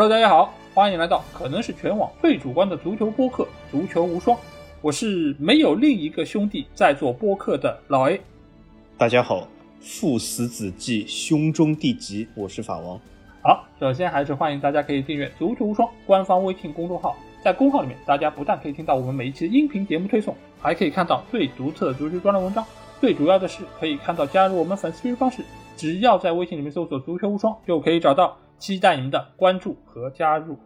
Hello，大家好，欢迎来到可能是全网最主观的足球播客《足球无双》，我是没有另一个兄弟在做播客的老 A。大家好，父死子继，兄终弟及，我是法王。好，首先还是欢迎大家可以订阅《足球无双》官方微信公众号，在公号里面，大家不但可以听到我们每一期的音频节目推送，还可以看到最独特的足球专栏文章。最主要的是，可以看到加入我们粉丝群方式，只要在微信里面搜索“足球无双”就可以找到。期待您的关注和加入。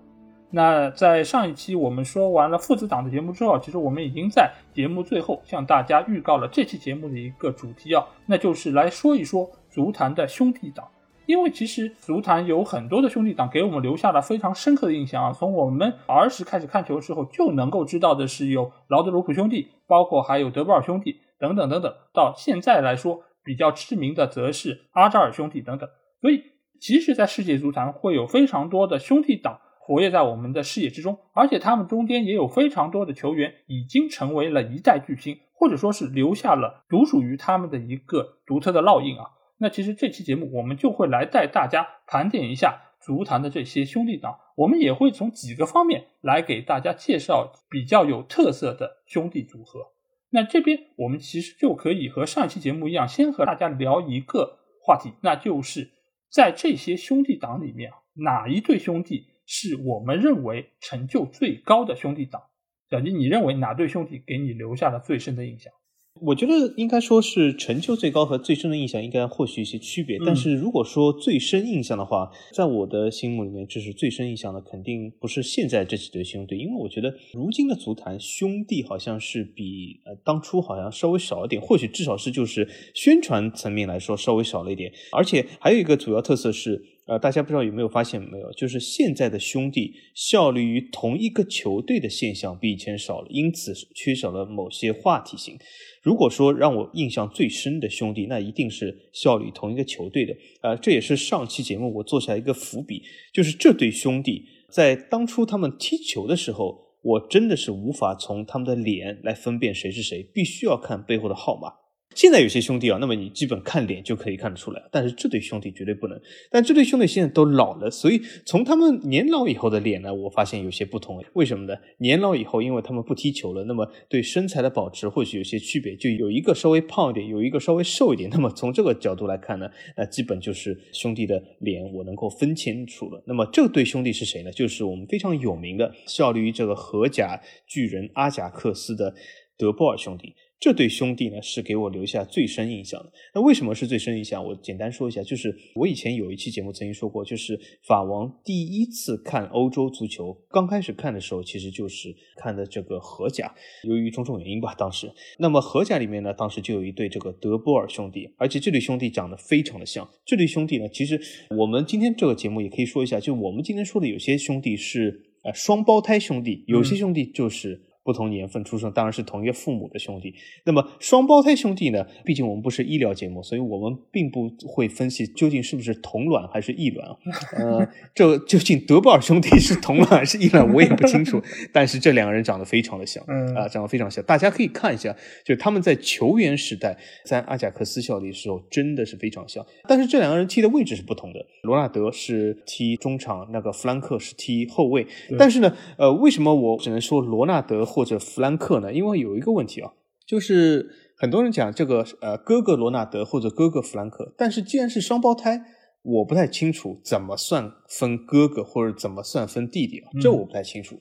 那在上一期我们说完了父子档的节目之后，其实我们已经在节目最后向大家预告了这期节目的一个主题啊，那就是来说一说足坛的兄弟档。因为其实足坛有很多的兄弟档给我们留下了非常深刻的印象啊。从我们儿时开始看球的时候就能够知道的是有劳德鲁普兄弟，包括还有德波尔兄弟等等等等。到现在来说比较知名的则是阿扎尔兄弟等等。所以其实，在世界足坛会有非常多的兄弟党活跃在我们的视野之中，而且他们中间也有非常多的球员已经成为了一代巨星，或者说是留下了独属于他们的一个独特的烙印啊。那其实这期节目我们就会来带大家盘点一下足坛的这些兄弟党，我们也会从几个方面来给大家介绍比较有特色的兄弟组合。那这边我们其实就可以和上一期节目一样，先和大家聊一个话题，那就是。在这些兄弟党里面，哪一对兄弟是我们认为成就最高的兄弟党？小金，你认为哪对兄弟给你留下了最深的印象？我觉得应该说是成就最高和最深的印象应该或许一些区别，但是如果说最深印象的话，在我的心目里面，这是最深印象的，肯定不是现在这几对兄弟，因为我觉得如今的足坛兄弟好像是比呃当初好像稍微少一点，或许至少是就是宣传层面来说稍微少了一点，而且还有一个主要特色是。呃，大家不知道有没有发现没有，就是现在的兄弟效力于同一个球队的现象比以前少了，因此缺少了某些话题性。如果说让我印象最深的兄弟，那一定是效力同一个球队的。呃，这也是上期节目我做下一个伏笔，就是这对兄弟在当初他们踢球的时候，我真的是无法从他们的脸来分辨谁是谁，必须要看背后的号码。现在有些兄弟啊，那么你基本看脸就可以看得出来，但是这对兄弟绝对不能。但这对兄弟现在都老了，所以从他们年老以后的脸呢，我发现有些不同。为什么呢？年老以后，因为他们不踢球了，那么对身材的保持或许有些区别，就有一个稍微胖一点，有一个稍微瘦一点。那么从这个角度来看呢，那基本就是兄弟的脸我能够分清楚了。那么这对兄弟是谁呢？就是我们非常有名的效力于这个荷甲巨人阿贾克斯的德波尔兄弟。这对兄弟呢，是给我留下最深印象的。那为什么是最深印象？我简单说一下，就是我以前有一期节目曾经说过，就是法王第一次看欧洲足球，刚开始看的时候，其实就是看的这个荷甲。由于种种原因吧，当时，那么荷甲里面呢，当时就有一对这个德波尔兄弟，而且这对兄弟长得非常的像。这对兄弟呢，其实我们今天这个节目也可以说一下，就我们今天说的有些兄弟是呃双胞胎兄弟，有些兄弟就是。不同年份出生，当然是同一个父母的兄弟。那么双胞胎兄弟呢？毕竟我们不是医疗节目，所以我们并不会分析究竟是不是同卵还是异卵啊。呃，这究竟德布尔兄弟是同卵还是异卵，我也不清楚。但是这两个人长得非常的像，啊，长得非常像。大家可以看一下，就他们在球员时代在阿贾克斯效力的时候，真的是非常像。但是这两个人踢的位置是不同的。罗纳德是踢中场，那个弗兰克是踢后卫。但是呢，呃，为什么我只能说罗纳德？或者弗兰克呢？因为有一个问题啊，就是很多人讲这个呃哥哥罗纳德或者哥哥弗兰克，但是既然是双胞胎，我不太清楚怎么算分哥哥或者怎么算分弟弟啊，这我不太清楚。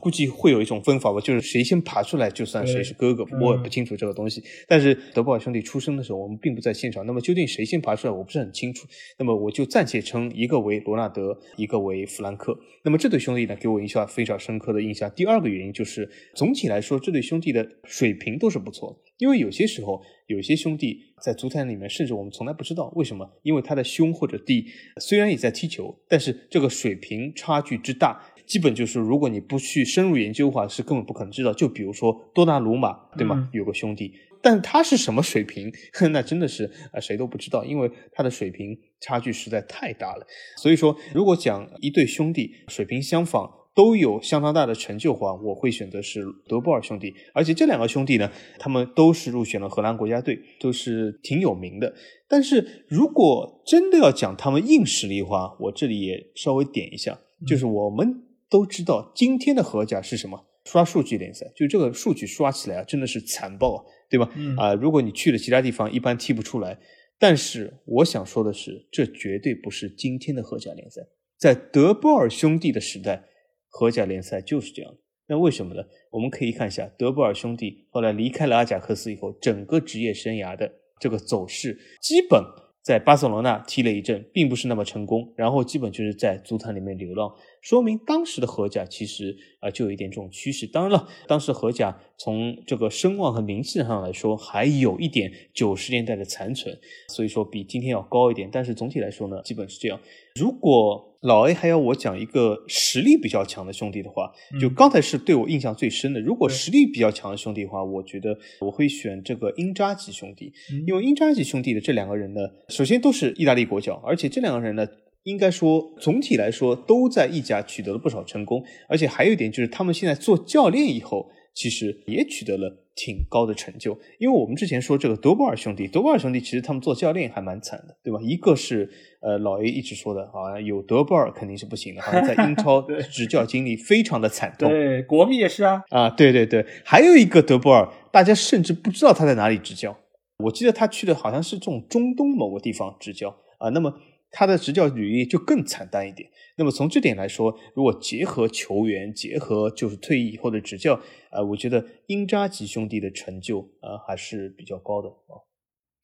估计会有一种分法吧，就是谁先爬出来就算谁是哥哥，我也不清楚这个东西。但是德布尔兄弟出生的时候，我们并不在现场，那么究竟谁先爬出来，我不是很清楚。那么我就暂且称一个为罗纳德，一个为弗兰克。那么这对兄弟呢，给我印象非常深刻的印象。第二个原因就是，总体来说，这对兄弟的水平都是不错的。因为有些时候，有些兄弟在足坛里面，甚至我们从来不知道为什么，因为他的兄或者弟虽然也在踢球，但是这个水平差距之大。基本就是，如果你不去深入研究的话，是根本不可能知道。就比如说多纳鲁马，对吗？有个兄弟，但他是什么水平，那真的是啊，谁都不知道，因为他的水平差距实在太大了。所以说，如果讲一对兄弟水平相仿，都有相当大的成就的话，我会选择是德波尔兄弟。而且这两个兄弟呢，他们都是入选了荷兰国家队，都是挺有名的。但是如果真的要讲他们硬实力的话，我这里也稍微点一下。就是我们都知道今天的荷甲是什么？刷数据联赛，就这个数据刷起来啊，真的是残暴啊，对吧？啊，如果你去了其他地方，一般踢不出来。但是我想说的是，这绝对不是今天的荷甲联赛，在德波尔兄弟的时代，荷甲联赛就是这样。那为什么呢？我们可以看一下德布尔兄弟后来离开了阿贾克斯以后，整个职业生涯的这个走势，基本在巴塞罗那踢了一阵，并不是那么成功，然后基本就是在足坛里面流浪。说明当时的荷甲其实啊就有一点这种趋势。当然了，当时荷甲从这个声望和名气上来说，还有一点九十年代的残存，所以说比今天要高一点。但是总体来说呢，基本是这样。如果老 A 还要我讲一个实力比较强的兄弟的话，就刚才是对我印象最深的。如果实力比较强的兄弟的话，我觉得我会选这个英扎吉兄弟，因为英扎吉兄弟的这两个人呢，首先都是意大利国脚，而且这两个人呢。应该说，总体来说都在意甲取得了不少成功，而且还有一点就是，他们现在做教练以后，其实也取得了挺高的成就。因为我们之前说这个德布尔兄弟，德布尔兄弟其实他们做教练还蛮惨的，对吧？一个是呃老 A 一直说的，好像有德布尔肯定是不行的，好像在英超 执教经历非常的惨痛。对，国米也是啊。啊，对对对，还有一个德布尔，大家甚至不知道他在哪里执教。我记得他去的好像是这种中东某个地方执教啊。那么。他的执教履历就更惨淡一点。那么从这点来说，如果结合球员，结合就是退役以后的执教，呃，我觉得英扎吉兄弟的成就啊还是比较高的啊。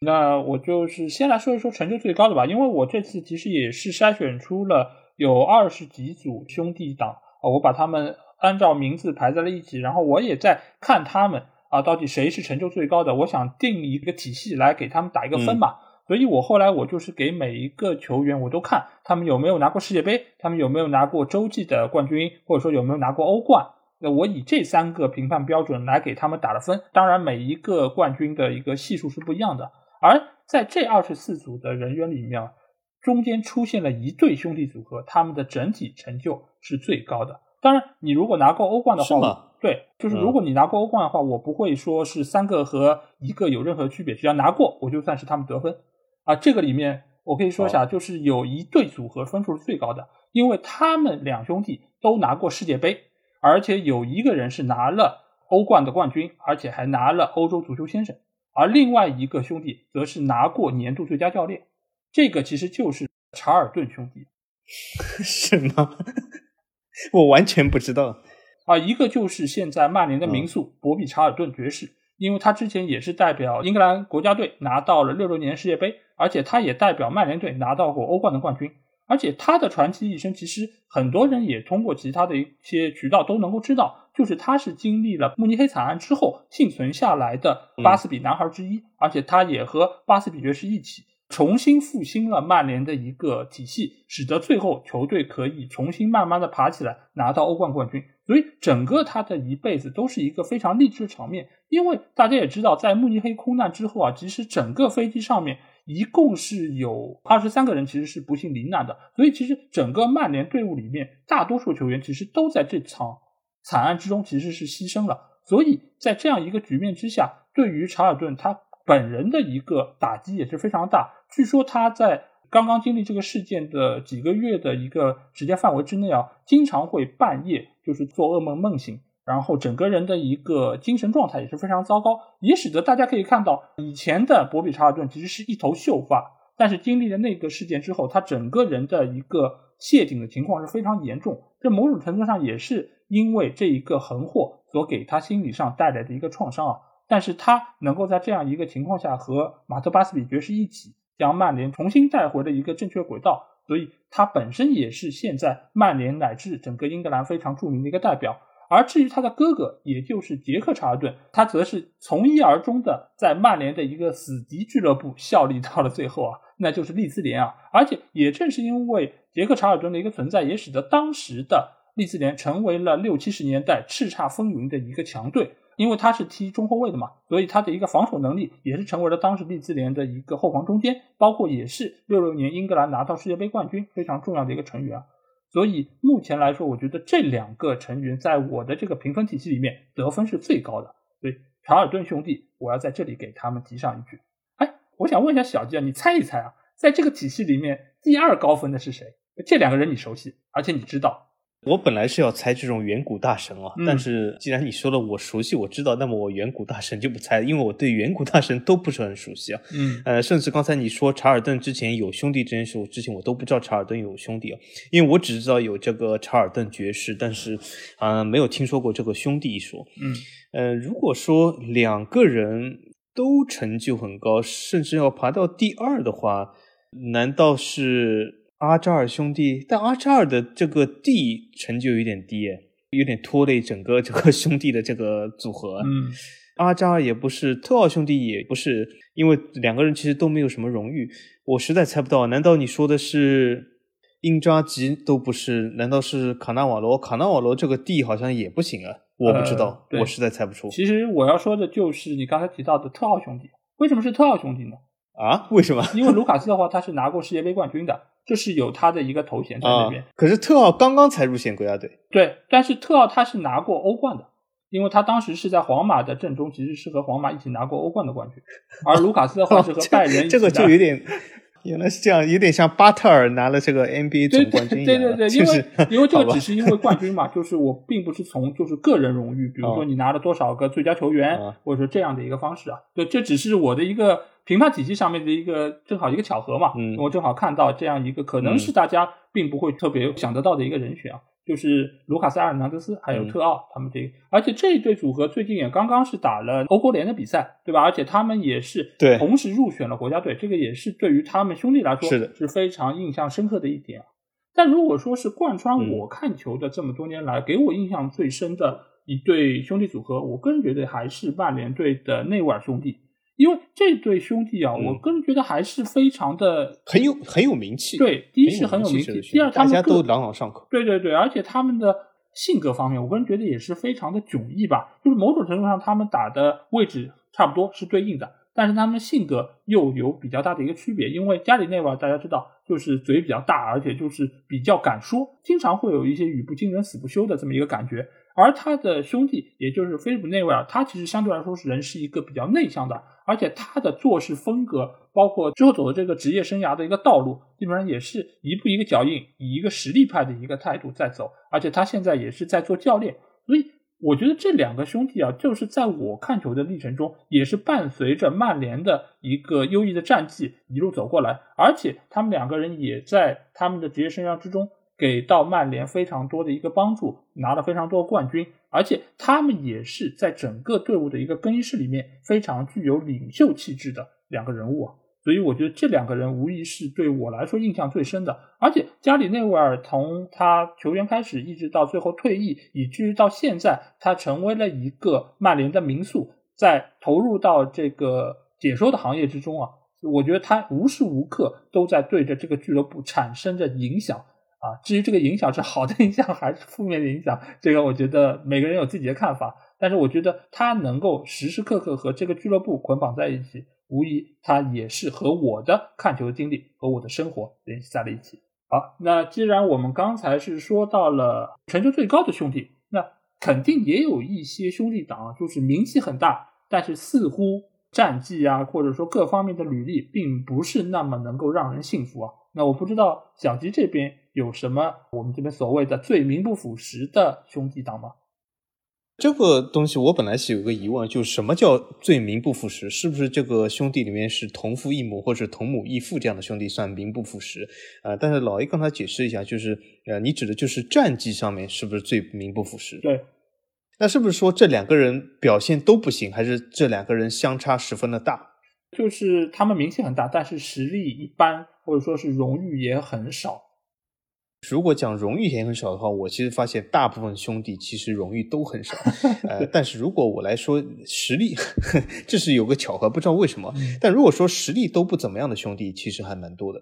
那我就是先来说一说成就最高的吧，因为我这次其实也是筛选出了有二十几组兄弟党啊，我把他们按照名字排在了一起，然后我也在看他们啊，到底谁是成就最高的，我想定一个体系来给他们打一个分嘛。所以我后来我就是给每一个球员，我都看他们有没有拿过世界杯，他们有没有拿过洲际的冠军，或者说有没有拿过欧冠。那我以这三个评判标准来给他们打了分。当然，每一个冠军的一个系数是不一样的。而在这二十四组的人员里面，中间出现了一对兄弟组合，他们的整体成就是最高的。当然，你如果拿过欧冠的话，对，就是如果你拿过欧冠的话，我不会说是三个和一个有任何区别，只要拿过，我就算是他们得分。啊，这个里面我可以说一下，就是有一对组合分数是最高的，因为他们两兄弟都拿过世界杯，而且有一个人是拿了欧冠的冠军，而且还拿了欧洲足球先生，而另外一个兄弟则是拿过年度最佳教练，这个其实就是查尔顿兄弟，是吗？我完全不知道啊，一个就是现在曼联的名宿博比查尔顿爵士。因为他之前也是代表英格兰国家队拿到了六六年世界杯，而且他也代表曼联队拿到过欧冠的冠军。而且他的传奇一生，其实很多人也通过其他的一些渠道都能够知道，就是他是经历了慕尼黑惨案之后幸存下来的巴斯比男孩之一，而且他也和巴斯比爵士一起。重新复兴了曼联的一个体系，使得最后球队可以重新慢慢的爬起来，拿到欧冠冠军。所以整个他的一辈子都是一个非常励志的场面。因为大家也知道，在慕尼黑空难之后啊，其实整个飞机上面一共是有二十三个人其实是不幸罹难的。所以其实整个曼联队伍里面，大多数球员其实都在这场惨案之中其实是牺牲了。所以在这样一个局面之下，对于查尔顿他。本人的一个打击也是非常大。据说他在刚刚经历这个事件的几个月的一个时间范围之内啊，经常会半夜就是做噩梦梦醒，然后整个人的一个精神状态也是非常糟糕，也使得大家可以看到，以前的博比查尔顿其实是一头秀发，但是经历了那个事件之后，他整个人的一个谢顶的情况是非常严重。这某种程度上也是因为这一个横祸所给他心理上带来的一个创伤啊。但是他能够在这样一个情况下和马特巴斯比爵士一起将曼联重新带回了一个正确轨道，所以他本身也是现在曼联乃至整个英格兰非常著名的一个代表。而至于他的哥哥，也就是杰克查尔顿，他则是从一而终的在曼联的一个死敌俱乐部效力到了最后啊，那就是利兹联啊。而且也正是因为杰克查尔顿的一个存在，也使得当时的利兹联成为了六七十年代叱咤风云的一个强队。因为他是踢中后卫的嘛，所以他的一个防守能力也是成为了当时利兹联的一个后防中坚，包括也是六六年英格兰拿到世界杯冠军非常重要的一个成员。所以目前来说，我觉得这两个成员在我的这个评分体系里面得分是最高的。所以查尔顿兄弟，我要在这里给他们提上一句。哎，我想问一下小吉啊，你猜一猜啊，在这个体系里面第二高分的是谁？这两个人你熟悉，而且你知道，我本来是要猜这种远古大神啊，但是既然你说了我熟悉，我知道，那么我远古大神就不猜了，因为我对远古大神都不是很熟悉啊。嗯，呃，甚至刚才你说查尔顿之前有兄弟这件事，我之前我都不知道查尔顿有兄弟啊，因为我只知道有这个查尔顿爵士，但是啊，没有听说过这个兄弟一说。嗯，呃，如果说两个人都成就很高，甚至要爬到第二的话，难道是？阿扎尔兄弟，但阿扎尔的这个弟成就有点低，有点拖累整个这个兄弟的这个组合。嗯，阿扎尔也不是，特奥兄弟也不是，因为两个人其实都没有什么荣誉，我实在猜不到。难道你说的是英扎吉都不是？难道是卡纳瓦罗？卡纳瓦罗这个弟好像也不行啊，我不知道，我实在猜不出。其实我要说的就是你刚才提到的特奥兄弟，为什么是特奥兄弟呢？啊？为什么？因为卢卡斯的话，他是拿过世界杯冠军的。这是有他的一个头衔在那边，可是特奥刚刚才入选国家队。对，但是特奥他是拿过欧冠的，因为他当时是在皇马的阵中，其实是和皇马一起拿过欧冠的冠军。而卢卡斯的话是和拜仁，这个就有点，原来是这样，有点像巴特尔拿了这个 NBA 总冠军一样。对对对，因为因为这个只是因为冠军嘛，就是我并不是从就是个人荣誉，比如说你拿了多少个最佳球员，或者说这样的一个方式啊，对，这只是我的一个。评判体系上面的一个正好一个巧合嘛，我正好看到这样一个可能是大家并不会特别想得到的一个人选啊，就是卢卡斯·阿尔南德斯还有特奥他们这个，而且这一对组合最近也刚刚是打了欧国联的比赛，对吧？而且他们也是同时入选了国家队，这个也是对于他们兄弟来说是是非常印象深刻的一点啊。但如果说是贯穿我看球的这么多年来，给我印象最深的一对兄弟组合，我个人觉得还是曼联队的内维尔兄弟。因为这对兄弟啊，我个人觉得还是非常的很有很有名气。对，第一是很有名气，第二他们大家都朗朗上口。对对对，而且他们的性格方面，我个人觉得也是非常的迥异吧。就是某种程度上，他们打的位置差不多是对应的，但是他们性格又有比较大的一个区别。因为加里内瓦大家知道，就是嘴比较大，而且就是比较敢说，经常会有一些语不惊人死不休的这么一个感觉。而他的兄弟，也就是菲利普内维尔，他其实相对来说是人是一个比较内向的。而且他的做事风格，包括之后走的这个职业生涯的一个道路，基本上也是一步一个脚印，以一个实力派的一个态度在走。而且他现在也是在做教练，所以我觉得这两个兄弟啊，就是在我看球的历程中，也是伴随着曼联的一个优异的战绩一路走过来。而且他们两个人也在他们的职业生涯之中。给到曼联非常多的一个帮助，拿了非常多冠军，而且他们也是在整个队伍的一个更衣室里面非常具有领袖气质的两个人物啊，所以我觉得这两个人无疑是对我来说印象最深的。而且加里内维尔从他球员开始，一直到最后退役，以至于到现在，他成为了一个曼联的名宿，在投入到这个解说的行业之中啊，我觉得他无时无刻都在对着这个俱乐部产生着影响。啊，至于这个影响是好的影响还是负面的影响，这个我觉得每个人有自己的看法。但是我觉得他能够时时刻刻和这个俱乐部捆绑在一起，无疑他也是和我的看球经历和我的生活联系在了一起。好，那既然我们刚才是说到了全球最高的兄弟，那肯定也有一些兄弟党就是名气很大，但是似乎战绩啊或者说各方面的履历并不是那么能够让人信服啊。那我不知道小吉这边。有什么我们这边所谓的最名不副实的兄弟党吗？这个东西我本来是有个疑问，就是什么叫最名不符实？是不是这个兄弟里面是同父异母或者同母异父这样的兄弟算名不符实？呃，但是老 A 刚才解释一下，就是呃，你指的就是战绩上面是不是最名不符实？对。那是不是说这两个人表现都不行，还是这两个人相差十分的大？就是他们名气很大，但是实力一般，或者说是荣誉也很少。如果讲荣誉也很少的话，我其实发现大部分兄弟其实荣誉都很少。呃，但是如果我来说实力，这是有个巧合，不知道为什么。但如果说实力都不怎么样的兄弟，其实还蛮多的。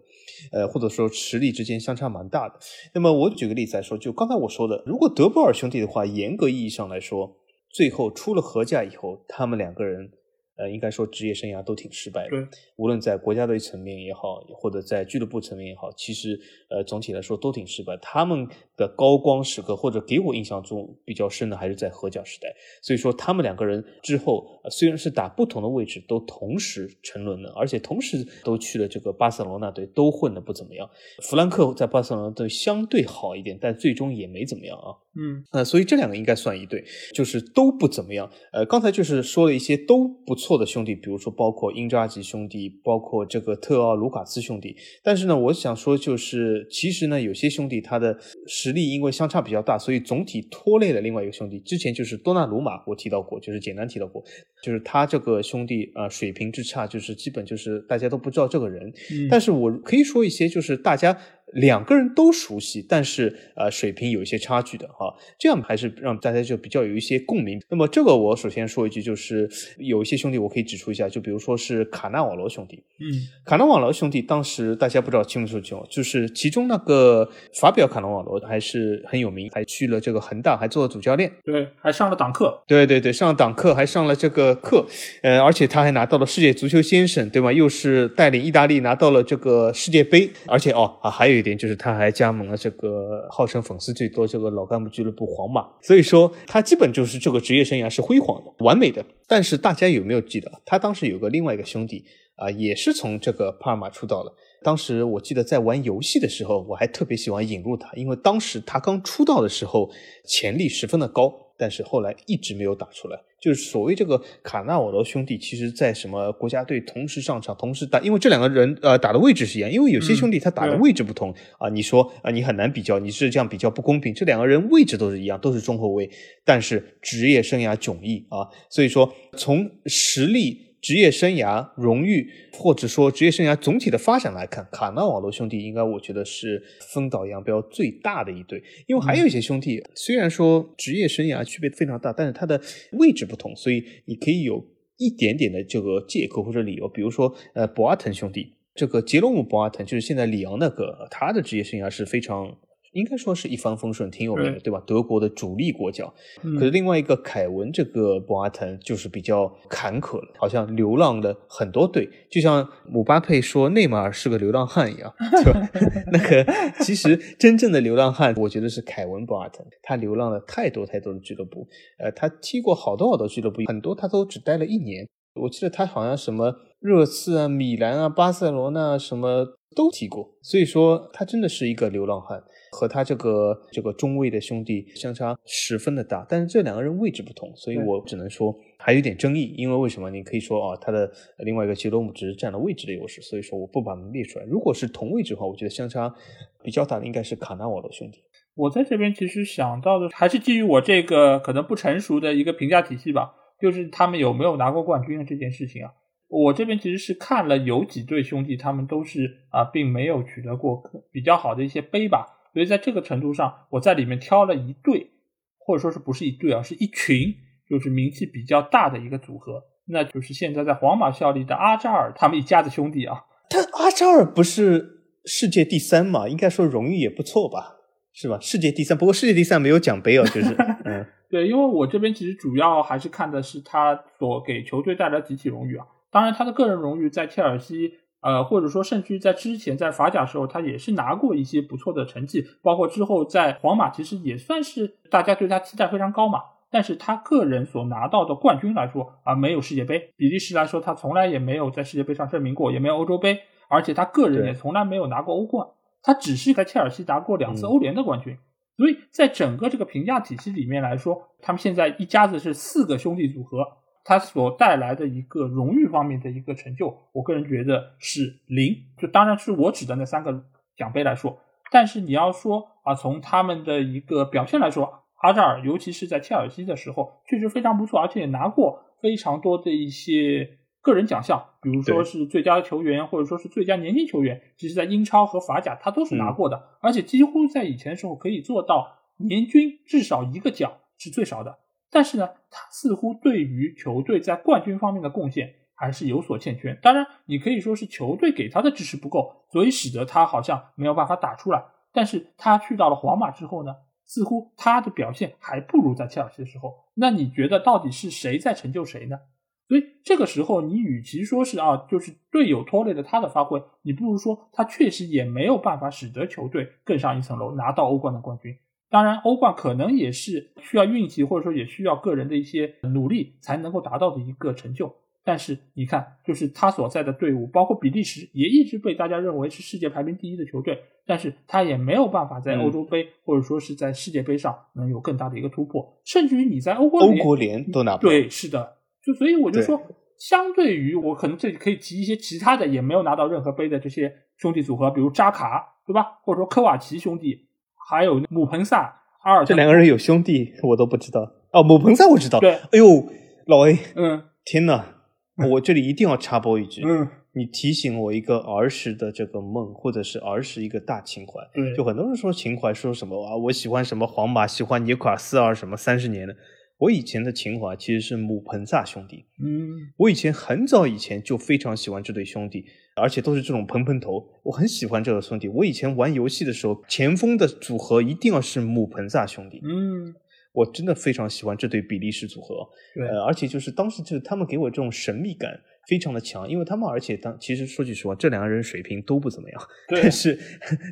呃，或者说实力之间相差蛮大的。那么我举个例子来说，就刚才我说的，如果德波尔兄弟的话，严格意义上来说，最后出了合价以后，他们两个人呃，应该说职业生涯都挺失败的。无论在国家队层面也好，或者在俱乐部层面也好，其实呃总体来说都挺失败。他们的高光时刻，或者给我印象中比较深的，还是在荷甲时代。所以说，他们两个人之后虽然是打不同的位置，都同时沉沦了，而且同时都去了这个巴塞罗那队，都混得不怎么样。弗兰克在巴塞罗那队相对好一点，但最终也没怎么样啊。嗯，呃，所以这两个应该算一对，就是都不怎么样。呃，刚才就是说了一些都不错的兄弟，比如说包括英扎吉兄弟，包括这个特奥卢卡斯兄弟。但是呢，我想说就是，其实呢，有些兄弟他的实力因为相差比较大，所以总体拖累了另外一个兄弟。之前就是多纳鲁马，我提到过，就是简单提到过，就是他这个兄弟啊，水平之差，就是基本就是大家都不知道这个人。但是我可以说一些，就是大家。两个人都熟悉，但是呃水平有一些差距的哈，这样还是让大家就比较有一些共鸣。那么这个我首先说一句，就是有一些兄弟我可以指出一下，就比如说是卡纳瓦罗兄弟，嗯，卡纳瓦罗兄弟当时大家不知道清不清楚，就是其中那个法比奥卡纳瓦罗还是很有名，还去了这个恒大，还做了主教练，对，还上了党课，对对对，上了党课，还上了这个课，呃，而且他还拿到了世界足球先生，对吗？又是带领意大利拿到了这个世界杯，而且哦啊还有。点就是他还加盟了这个号称粉丝最多这个老干部俱乐部皇马，所以说他基本就是这个职业生涯是辉煌的、完美的。但是大家有没有记得，他当时有个另外一个兄弟啊，也是从这个帕尔马出道的。当时我记得在玩游戏的时候，我还特别喜欢引入他，因为当时他刚出道的时候潜力十分的高。但是后来一直没有打出来，就是所谓这个卡纳瓦罗兄弟，其实在什么国家队同时上场、同时打，因为这两个人呃打的位置是一样，因为有些兄弟他打的位置不同啊，你说啊你很难比较，你是这样比较不公平。这两个人位置都是一样，都是中后卫，但是职业生涯迥异啊，所以说从实力。职业生涯荣誉，或者说职业生涯总体的发展来看，卡纳瓦罗兄弟应该我觉得是分道扬镳最大的一对。因为还有一些兄弟，虽然说职业生涯区别非常大，但是他的位置不同，所以你可以有一点点的这个借口或者理由。比如说，呃，博阿滕兄弟，这个杰罗姆·博阿滕就是现在里昂那个，他的职业生涯是非常。应该说是一帆风顺，挺有名的，对吧？德国的主力国脚。可是另外一个凯文这个博阿滕就是比较坎坷了，好像流浪了很多队，就像姆巴佩说内马尔是个流浪汉一样，对吧？那个其实真正的流浪汉，我觉得是凯文博阿滕，他流浪了太多太多的俱乐部，呃，他踢过好多好多俱乐部，很多他都只待了一年。我记得他好像什么热刺啊、米兰啊、巴塞罗那什么都踢过，所以说他真的是一个流浪汉。和他这个这个中卫的兄弟相差十分的大，但是这两个人位置不同，所以我只能说还有点争议。因为为什么？你可以说啊，他的另外一个杰罗姆只是占了位置的优势，所以说我不把他们列出来。如果是同位置的话，我觉得相差比较大的应该是卡纳瓦罗兄弟。我在这边其实想到的还是基于我这个可能不成熟的一个评价体系吧，就是他们有没有拿过冠军的这件事情啊。我这边其实是看了有几对兄弟，他们都是啊，并没有取得过比较好的一些杯吧。所以在这个程度上，我在里面挑了一对，或者说是不是一对啊，是一群，就是名气比较大的一个组合，那就是现在在皇马效力的阿扎尔他们一家子兄弟啊。但阿扎尔不是世界第三嘛？应该说荣誉也不错吧？是吧？世界第三，不过世界第三没有奖杯哦，就是，嗯，对，因为我这边其实主要还是看的是他所给球队带来集体荣誉啊，当然他的个人荣誉在切尔西。呃，或者说，甚至于在之前在法甲时候，他也是拿过一些不错的成绩，包括之后在皇马，其实也算是大家对他期待非常高嘛。但是他个人所拿到的冠军来说啊，没有世界杯。比利时来说，他从来也没有在世界杯上证明过，也没有欧洲杯，而且他个人也从来没有拿过欧冠。他只是在切尔西拿过两次欧联的冠军。所以在整个这个评价体系里面来说，他们现在一家子是四个兄弟组合。他所带来的一个荣誉方面的一个成就，我个人觉得是零。就当然是我指的那三个奖杯来说，但是你要说啊，从他们的一个表现来说，阿扎尔尤其是在切尔西的时候，确实非常不错，而且也拿过非常多的一些个人奖项，比如说是最佳球员或者说是最佳年轻球员。其实，在英超和法甲他都是拿过的，而且几乎在以前的时候可以做到年均至少一个奖是最少的。但是呢，他似乎对于球队在冠军方面的贡献还是有所欠缺。当然，你可以说是球队给他的支持不够，所以使得他好像没有办法打出来。但是他去到了皇马之后呢，似乎他的表现还不如在切尔西的时候。那你觉得到底是谁在成就谁呢？所以这个时候，你与其说是啊，就是队友拖累了他的发挥，你不如说他确实也没有办法使得球队更上一层楼，拿到欧冠的冠军。当然，欧冠可能也是需要运气，或者说也需要个人的一些努力才能够达到的一个成就。但是你看，就是他所在的队伍，包括比利时，也一直被大家认为是世界排名第一的球队，但是他也没有办法在欧洲杯或者说是在世界杯上能有更大的一个突破，甚至于你在欧冠欧国联都拿不对，是的，就所以我就说，相对于我可能这里可以提一些其他的也没有拿到任何杯的这些兄弟组合，比如扎卡，对吧？或者说科瓦奇兄弟，还有姆彭萨、阿尔这两个人有兄弟，我都不知道哦。姆彭萨我知道，对，哎呦，老 A，嗯，天呐！我这里一定要插播一句，嗯，你提醒我一个儿时的这个梦，或者是儿时一个大情怀。嗯，就很多人说情怀，说什么啊，我喜欢什么皇马，喜欢尼卡斯尔什么三十年的。我以前的情怀其实是姆彭萨兄弟。嗯，我以前很早以前就非常喜欢这对兄弟，而且都是这种蓬蓬头，我很喜欢这个兄弟。我以前玩游戏的时候，前锋的组合一定要是姆彭萨兄弟。嗯。我真的非常喜欢这对比利时组合，对，呃，而且就是当时就是他们给我这种神秘感非常的强，因为他们而且当其实说句实话，这两个人水平都不怎么样，但是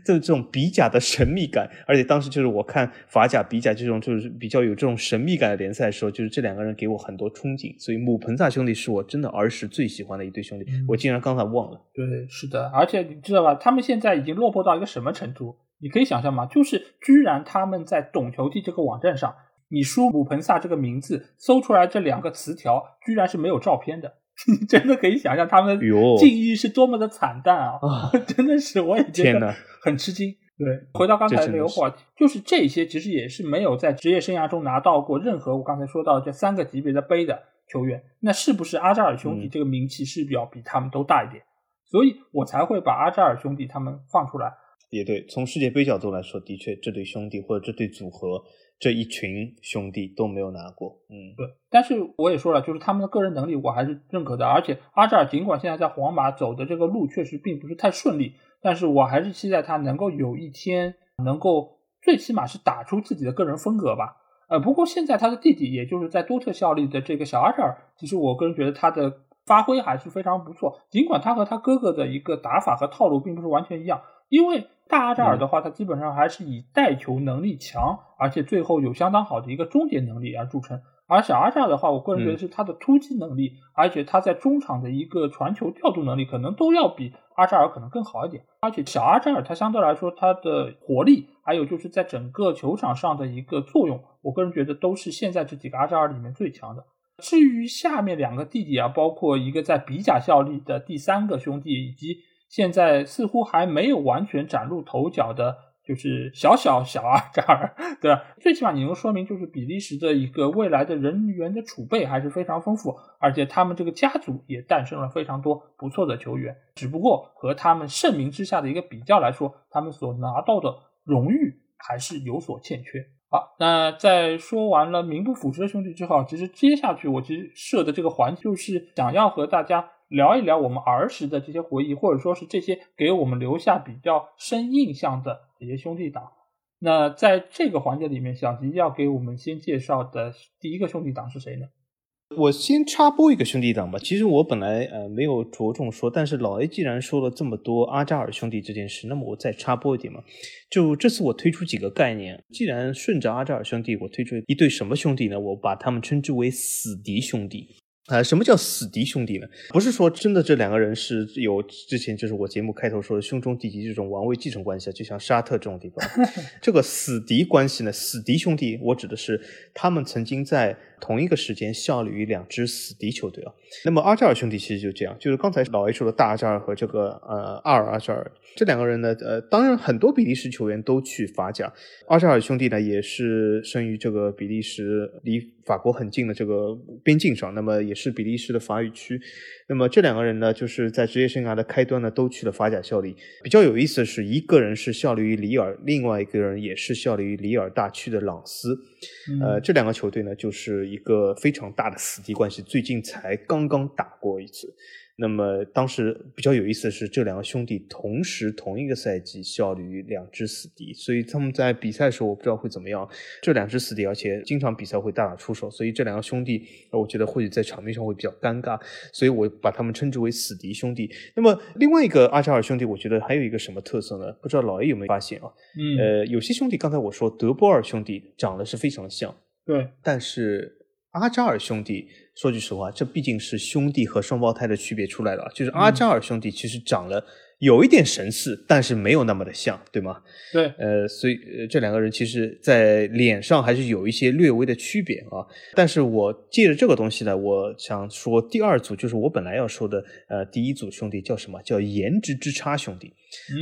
这这种比甲的神秘感，而且当时就是我看法甲、比甲这种就是比较有这种神秘感的联赛的时候，就是这两个人给我很多憧憬，所以姆彭萨兄弟是我真的儿时最喜欢的一对兄弟，我竟然刚才忘了。对，是的，而且你知道吧，他们现在已经落魄到一个什么程度？你可以想象吗？就是居然他们在懂球帝这个网站上。你输姆彭萨这个名字，搜出来这两个词条，居然是没有照片的。你真的可以想象他们的境遇是多么的惨淡啊！真的是，我也觉得很吃惊。对，回到刚才那个话题，就是这些其实也是没有在职业生涯中拿到过任何我刚才说到这三个级别的杯的球员。那是不是阿扎尔兄弟这个名气是要比他们都大一点？所以我才会把阿扎尔兄弟他们放出来。也对，从世界杯角度来说，的确这对兄弟或者这对组合。这一群兄弟都没有拿过，嗯，对。但是我也说了，就是他们的个人能力我还是认可的。而且阿扎尔尽管现在在皇马走的这个路确实并不是太顺利，但是我还是期待他能够有一天能够最起码是打出自己的个人风格吧。呃，不过现在他的弟弟，也就是在多特效力的这个小阿扎尔，其实我个人觉得他的发挥还是非常不错。尽管他和他哥哥的一个打法和套路并不是完全一样，因为。大阿扎尔的话，他基本上还是以带球能力强，而且最后有相当好的一个终结能力而著称。而小阿扎尔的话，我个人觉得是他的突击能力，而且他在中场的一个传球调度能力，可能都要比阿扎尔可能更好一点。而且小阿扎尔他相对来说，他的活力，还有就是在整个球场上的一个作用，我个人觉得都是现在这几个阿扎尔里面最强的。至于下面两个弟弟啊，包括一个在比甲效力的第三个兄弟，以及。现在似乎还没有完全崭露头角的，就是小小小阿扎尔，对吧？最起码你能说明，就是比利时的一个未来的人员的储备还是非常丰富，而且他们这个家族也诞生了非常多不错的球员。只不过和他们盛名之下的一个比较来说，他们所拿到的荣誉还是有所欠缺。好，那在说完了名不副实的兄弟之后，其实接下去我其实设的这个环就是想要和大家。聊一聊我们儿时的这些回忆，或者说是这些给我们留下比较深印象的这些兄弟党。那在这个环节里面，小吉要给我们先介绍的第一个兄弟党是谁呢？我先插播一个兄弟党吧。其实我本来呃没有着重说，但是老 A 既然说了这么多阿扎尔兄弟这件事，那么我再插播一点嘛。就这次我推出几个概念，既然顺着阿扎尔兄弟，我推出一对什么兄弟呢？我把他们称之为死敌兄弟。啊，什么叫死敌兄弟呢？不是说真的这两个人是有之前就是我节目开头说的兄终弟及这种王位继承关系啊，就像沙特这种地方，这个死敌关系呢，死敌兄弟，我指的是他们曾经在同一个时间效力于两支死敌球队啊。那么阿扎尔兄弟其实就这样，就是刚才老 A 说的大阿扎尔和这个呃阿尔阿扎尔这两个人呢，呃，当然很多比利时球员都去法甲，阿扎尔兄弟呢也是生于这个比利时离。法国很近的这个边境上，那么也是比利时的法语区。那么这两个人呢，就是在职业生涯的开端呢，都去了法甲效力。比较有意思的是，一个人是效力于里尔，另外一个人也是效力于里尔大区的朗斯。呃，这两个球队呢，就是一个非常大的死敌关系，最近才刚刚打过一次。那么当时比较有意思的是，这两个兄弟同时同一个赛季效力于两支死敌，所以他们在比赛的时候，我不知道会怎么样。这两支死敌，而且经常比赛会大打出手，所以这两个兄弟，我觉得或许在场面上会比较尴尬，所以我把他们称之为死敌兄弟。那么另外一个阿扎尔兄弟，我觉得还有一个什么特色呢？不知道老 A 有没有发现啊？嗯，呃，有些兄弟刚才我说德波尔兄弟长得是非常像，对，但是。阿扎尔兄弟，说句实话，这毕竟是兄弟和双胞胎的区别出来了。就是阿扎尔兄弟其实长了有一点神似，但是没有那么的像，对吗？对，呃，所以这两个人其实，在脸上还是有一些略微的区别啊。但是我借着这个东西呢，我想说第二组就是我本来要说的，呃，第一组兄弟叫什么？叫颜值之差兄弟。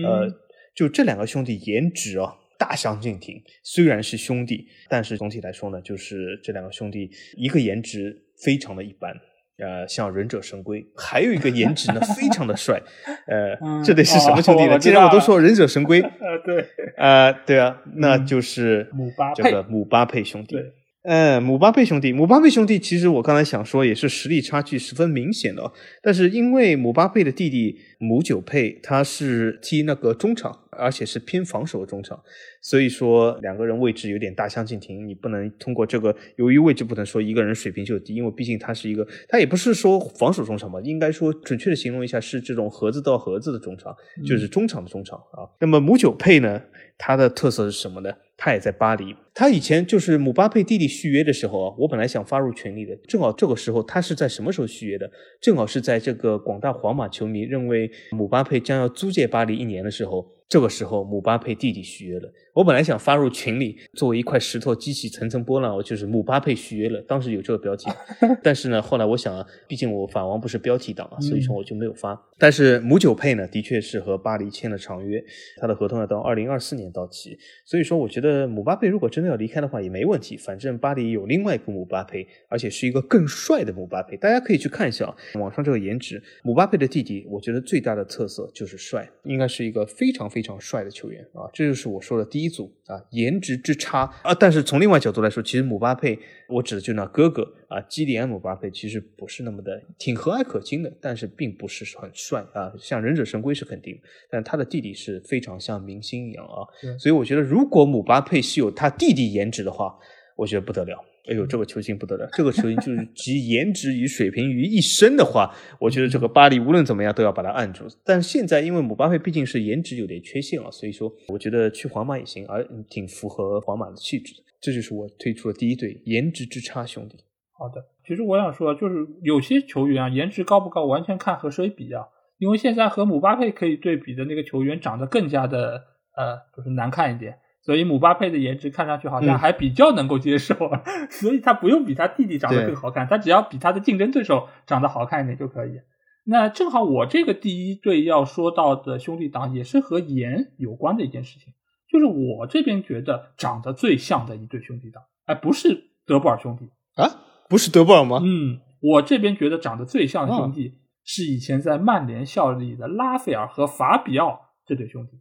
呃，就这两个兄弟颜值啊。大相径庭，虽然是兄弟，但是总体来说呢，就是这两个兄弟，一个颜值非常的一般，呃，像忍者神龟；还有一个颜值呢，非常的帅，呃，这得是什么兄弟呢？既然我都说忍者神龟，呃，对，呃，对啊，那就是姆巴佩，这个姆巴佩兄弟。呃，姆巴佩兄弟，姆巴佩兄弟，其实我刚才想说，也是实力差距十分明显的。但是因为姆巴佩的弟弟姆九佩，他是踢那个中场，而且是偏防守的中场，所以说两个人位置有点大相径庭。你不能通过这个，由于位置不能说一个人水平就低，因为毕竟他是一个，他也不是说防守中场吧，应该说准确的形容一下是这种盒子到盒子的中场，就是中场的中场啊。那么姆九佩呢，他的特色是什么呢？他也在巴黎。他以前就是姆巴佩弟弟续约的时候啊，我本来想发入群里的，正好这个时候他是在什么时候续约的？正好是在这个广大皇马球迷认为姆巴佩将要租借巴黎一年的时候。这个时候，姆巴佩弟弟续约了。我本来想发入群里，作为一块石头激起层层波浪，我就是姆巴佩续约了。当时有这个标题，但是呢，后来我想啊，毕竟我法王不是标题党啊，所以说我就没有发。但是姆九佩呢，的确是和巴黎签了长约，他的合同要到二零二四年到期。所以说，我觉得姆巴佩如果真的要离开的话也没问题，反正巴黎有另外一个姆巴佩，而且是一个更帅的姆巴佩。大家可以去看一下啊，网上这个颜值，姆巴佩的弟弟，我觉得最大的特色就是帅，应该是一个非常非。非常帅的球员啊，这就是我说的第一组啊，颜值之差啊。但是从另外角度来说，其实姆巴佩，我指的就那哥哥啊，基里安姆巴佩，其实不是那么的挺和蔼可亲的，但是并不是很帅啊。像忍者神龟是肯定，但他的弟弟是非常像明星一样啊。所以我觉得，如果姆巴佩是有他弟弟颜值的话，我觉得不得了。哎呦，这个球星不得了！这个球星就是 集颜值与水平于一身的话，我觉得这个巴黎无论怎么样都要把他按住。但现在因为姆巴佩毕竟是颜值有点缺陷了，所以说我觉得去皇马也行，而挺符合皇马的气质的。这就是我推出的第一对颜值之差兄弟。好的，其实我想说，就是有些球员啊，颜值高不高，完全看和谁比啊。因为现在和姆巴佩可以对比的那个球员，长得更加的呃，就是难看一点。所以姆巴佩的颜值看上去好像还比较能够接受，所以他不用比他弟弟长得更好看，他只要比他的竞争对手长得好看一点就可以。那正好我这个第一对要说到的兄弟党也是和颜有关的一件事情，就是我这边觉得长得最像的一对兄弟党，哎，不是德布尔兄弟啊，不是德布尔吗？嗯，我这边觉得长得最像的兄弟是以前在曼联效力的拉斐尔和法比奥这对兄弟。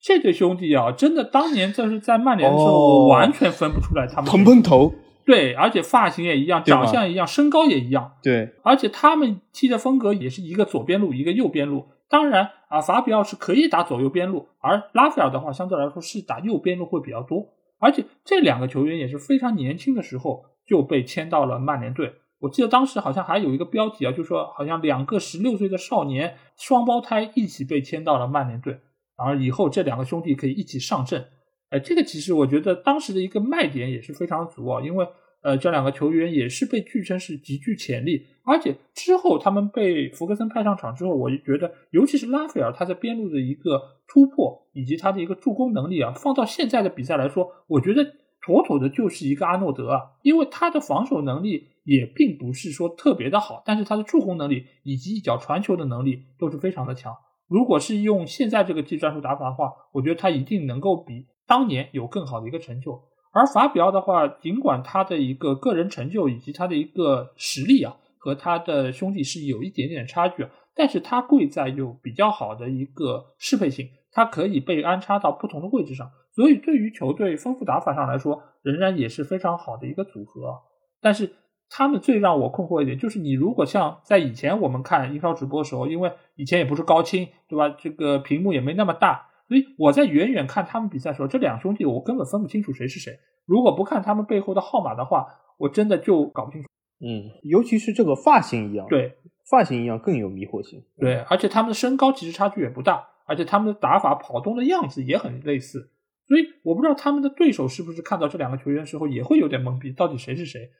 这对兄弟啊，真的当年就是在曼联的时候，我完全分不出来他们。蓬蓬头，对，而且发型也一样，长相一样，身高也一样，对，而且他们踢的风格也是一个左边路，一个右边路。当然啊，法比奥是可以打左右边路，而拉斐尔的话相对来说是打右边路会比较多。而且这两个球员也是非常年轻的时候就被签到了曼联队。我记得当时好像还有一个标题啊，就说好像两个十六岁的少年双胞胎一起被签到了曼联队。而以后这两个兄弟可以一起上阵，哎，这个其实我觉得当时的一个卖点也是非常足啊，因为呃这两个球员也是被据称是极具潜力，而且之后他们被福格森派上场之后，我就觉得尤其是拉斐尔他在边路的一个突破以及他的一个助攻能力啊，放到现在的比赛来说，我觉得妥妥的就是一个阿诺德啊，因为他的防守能力也并不是说特别的好，但是他的助攻能力以及一脚传球的能力都是非常的强。如果是用现在这个技战术打法的话，我觉得他一定能够比当年有更好的一个成就。而法比奥的话，尽管他的一个个人成就以及他的一个实力啊，和他的兄弟是有一点点差距，但是他贵在有比较好的一个适配性，他可以被安插到不同的位置上。所以对于球队丰富打法上来说，仍然也是非常好的一个组合。但是他们最让我困惑一点就是，你如果像在以前我们看英超直播的时候，因为以前也不是高清，对吧？这个屏幕也没那么大，所以我在远远看他们比赛的时候，这两兄弟我根本分不清楚谁是谁。如果不看他们背后的号码的话，我真的就搞不清楚。嗯，尤其是这个发型一样，对，发型一样更有迷惑性。对，而且他们的身高其实差距也不大，而且他们的打法、跑动的样子也很类似，所以我不知道他们的对手是不是看到这两个球员时候也会有点懵逼，到底谁是谁？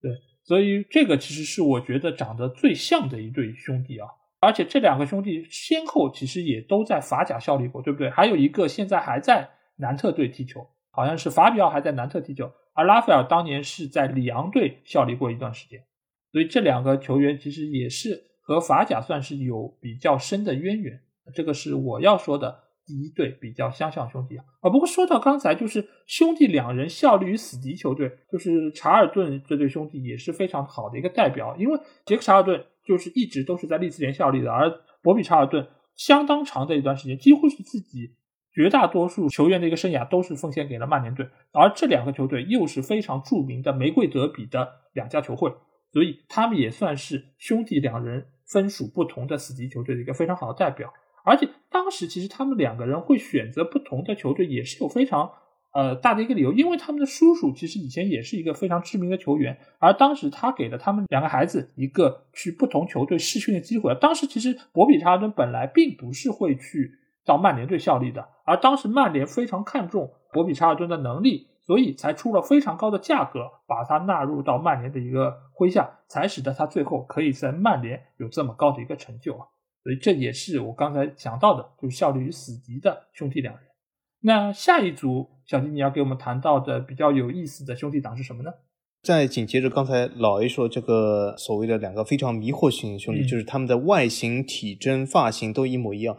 对，所以这个其实是我觉得长得最像的一对兄弟啊，而且这两个兄弟先后其实也都在法甲效力过，对不对？还有一个现在还在南特队踢球，好像是法比奥还在南特踢球。而拉斐尔当年是在里昂队效力过一段时间，所以这两个球员其实也是和法甲算是有比较深的渊源。这个是我要说的第一对比较相像兄弟啊。啊，不过说到刚才，就是兄弟两人效力于死敌球队，就是查尔顿这对兄弟也是非常好的一个代表。因为杰克查尔顿就是一直都是在利兹联效力的，而博比查尔顿相当长的一段时间几乎是自己。绝大多数球员的一个生涯都是奉献给了曼联队，而这两个球队又是非常著名的玫瑰德比的两家球会，所以他们也算是兄弟两人分属不同的死敌球队的一个非常好的代表。而且当时其实他们两个人会选择不同的球队，也是有非常呃大的一个理由，因为他们的叔叔其实以前也是一个非常知名的球员，而当时他给了他们两个孩子一个去不同球队试训的机会。当时其实博比查尔顿本来并不是会去。到曼联队效力的，而当时曼联非常看重博比查尔顿的能力，所以才出了非常高的价格把他纳入到曼联的一个麾下，才使得他最后可以在曼联有这么高的一个成就啊！所以这也是我刚才讲到的，就是效率与死敌的兄弟两人。那下一组，小弟你要给我们谈到的比较有意思的兄弟党是什么呢？再紧接着刚才老 A 说这个所谓的两个非常迷惑性的兄弟，就是他们的外形、体征、发型都一模一样。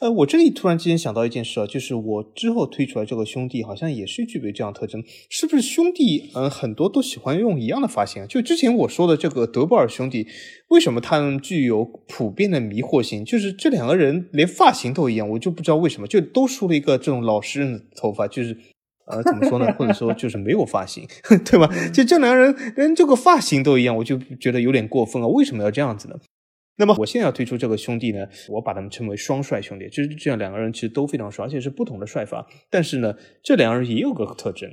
呃，我这里突然之间想到一件事啊，就是我之后推出来这个兄弟好像也是具备这样特征，是不是兄弟嗯很多都喜欢用一样的发型？就之前我说的这个德布尔兄弟，为什么他们具有普遍的迷惑性？就是这两个人连发型都一样，我就不知道为什么，就都梳了一个这种老实人的头发，就是。呃，怎么说呢？或者说就是没有发型，对吧？就这两个人，连这个发型都一样，我就觉得有点过分啊。为什么要这样子呢？那么我现在要推出这个兄弟呢，我把他们称为双帅兄弟，就是这样两个人其实都非常帅，而且是不同的帅法。但是呢，这两个人也有个特征，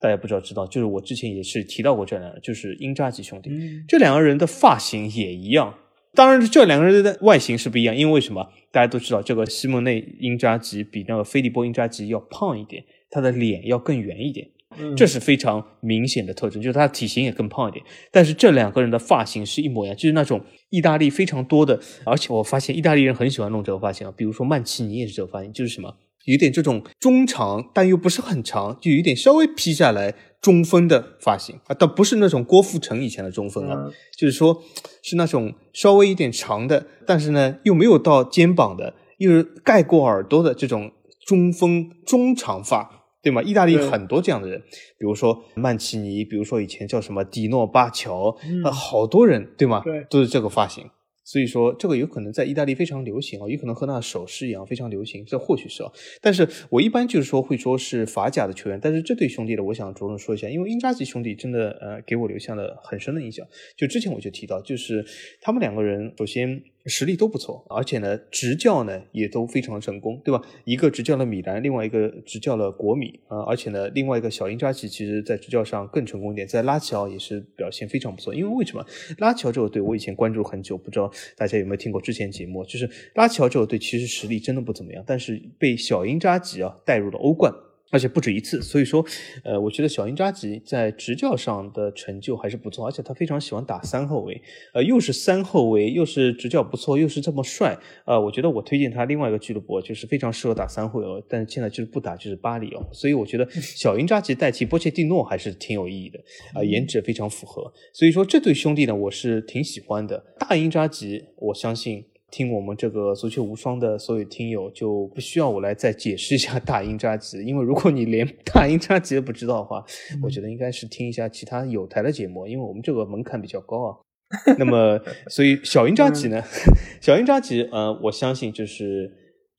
大家不知道知道，就是我之前也是提到过这两人，就是英扎吉兄弟。这两个人的发型也一样，当然这两个人的外形是不一样，因为什么？大家都知道，这个西蒙内英扎吉比那个菲利波英扎吉要胖一点。他的脸要更圆一点，这是非常明显的特征，就是他的体型也更胖一点。但是这两个人的发型是一模一样，就是那种意大利非常多的，而且我发现意大利人很喜欢弄这个发型啊，比如说曼奇尼也是这个发型，就是什么有点这种中长但又不是很长，就有点稍微披下来中分的发型啊，倒不是那种郭富城以前的中分啊，就是说是那种稍微有点长的，但是呢又没有到肩膀的，又是盖过耳朵的这种中分中长发。对吗？意大利很多这样的人，比如说曼奇尼，比如说以前叫什么迪诺巴乔，呃，好多人，对吗？对，都是这个发型。所以说，这个有可能在意大利非常流行啊，有可能和那个首饰一样非常流行，这或许是啊。但是我一般就是说会说是法甲的球员，但是这对兄弟呢，我想着重说一下，因为英扎吉兄弟真的呃给我留下了很深的印象。就之前我就提到，就是他们两个人首先。实力都不错，而且呢，执教呢也都非常成功，对吧？一个执教了米兰，另外一个执教了国米啊，而且呢，另外一个小英扎吉其实在执教上更成功一点，在拉齐奥也是表现非常不错。因为为什么拉齐奥这个队我以前关注很久，不知道大家有没有听过之前节目？就是拉齐奥这个队其实实力真的不怎么样，但是被小英扎吉啊带入了欧冠。而且不止一次，所以说，呃，我觉得小英扎吉在执教上的成就还是不错，而且他非常喜欢打三后卫，呃，又是三后卫，又是执教不错，又是这么帅，呃，我觉得我推荐他另外一个俱乐部，就是非常适合打三后卫哦，但是现在就是不打，就是巴黎哦，所以我觉得小英扎吉代替波切蒂诺还是挺有意义的，啊，颜值非常符合，所以说这对兄弟呢，我是挺喜欢的。大英扎吉，我相信。听我们这个足球无双的所有听友就不需要我来再解释一下大英扎吉，因为如果你连大英扎吉都不知道的话，我觉得应该是听一下其他有台的节目，因为我们这个门槛比较高啊。那么，所以小英扎吉呢，小英扎吉，呃，我相信就是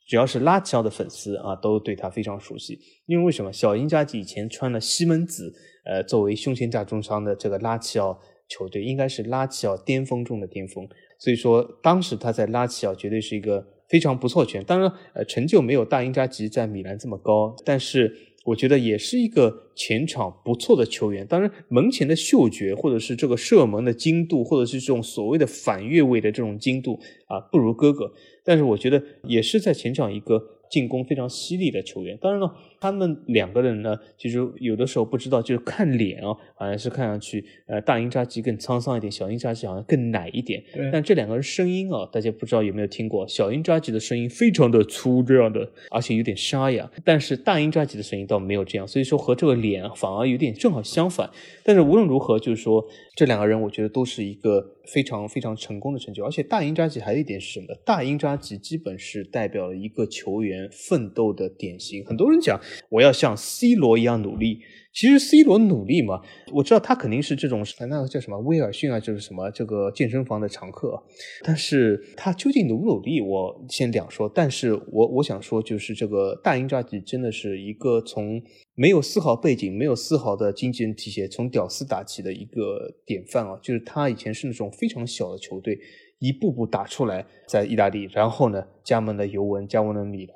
只要是拉齐奥的粉丝啊，都对他非常熟悉，因为为什么？小英扎吉以前穿了西门子呃，作为胸前大重伤的这个拉齐奥球队，应该是拉齐奥巅峰中的巅峰。所以说，当时他在拉齐奥绝对是一个非常不错球员。当然，呃，成就没有大英扎吉在米兰这么高，但是我觉得也是一个前场不错的球员。当然，门前的嗅觉，或者是这个射门的精度，或者是这种所谓的反越位的这种精度啊，不如哥哥。但是我觉得也是在前场一个进攻非常犀利的球员。当然了。他们两个人呢，其实有的时候不知道，就是看脸啊，好像是看上去，呃，大英扎吉更沧桑一点，小英扎吉好像更奶一点。但这两个人声音啊，大家不知道有没有听过？小英扎吉的声音非常的粗，这样的，而且有点沙哑。但是大英扎吉的声音倒没有这样，所以说和这个脸反而有点正好相反。但是无论如何，就是说这两个人，我觉得都是一个非常非常成功的成就。而且大英扎吉还有一点是什么？大英扎吉基本是代表了一个球员奋斗的典型。很多人讲。我要像 C 罗一样努力。其实 C 罗努力嘛，我知道他肯定是这种，那个叫什么威尔逊啊，就是什么这个健身房的常客。但是他究竟努不努力，我先两说。但是我我想说，就是这个大英扎吉真的是一个从没有丝毫背景、没有丝毫的经纪人提携，从屌丝打起的一个典范啊。就是他以前是那种非常小的球队，一步步打出来，在意大利，然后呢加盟了尤文，加盟了米兰。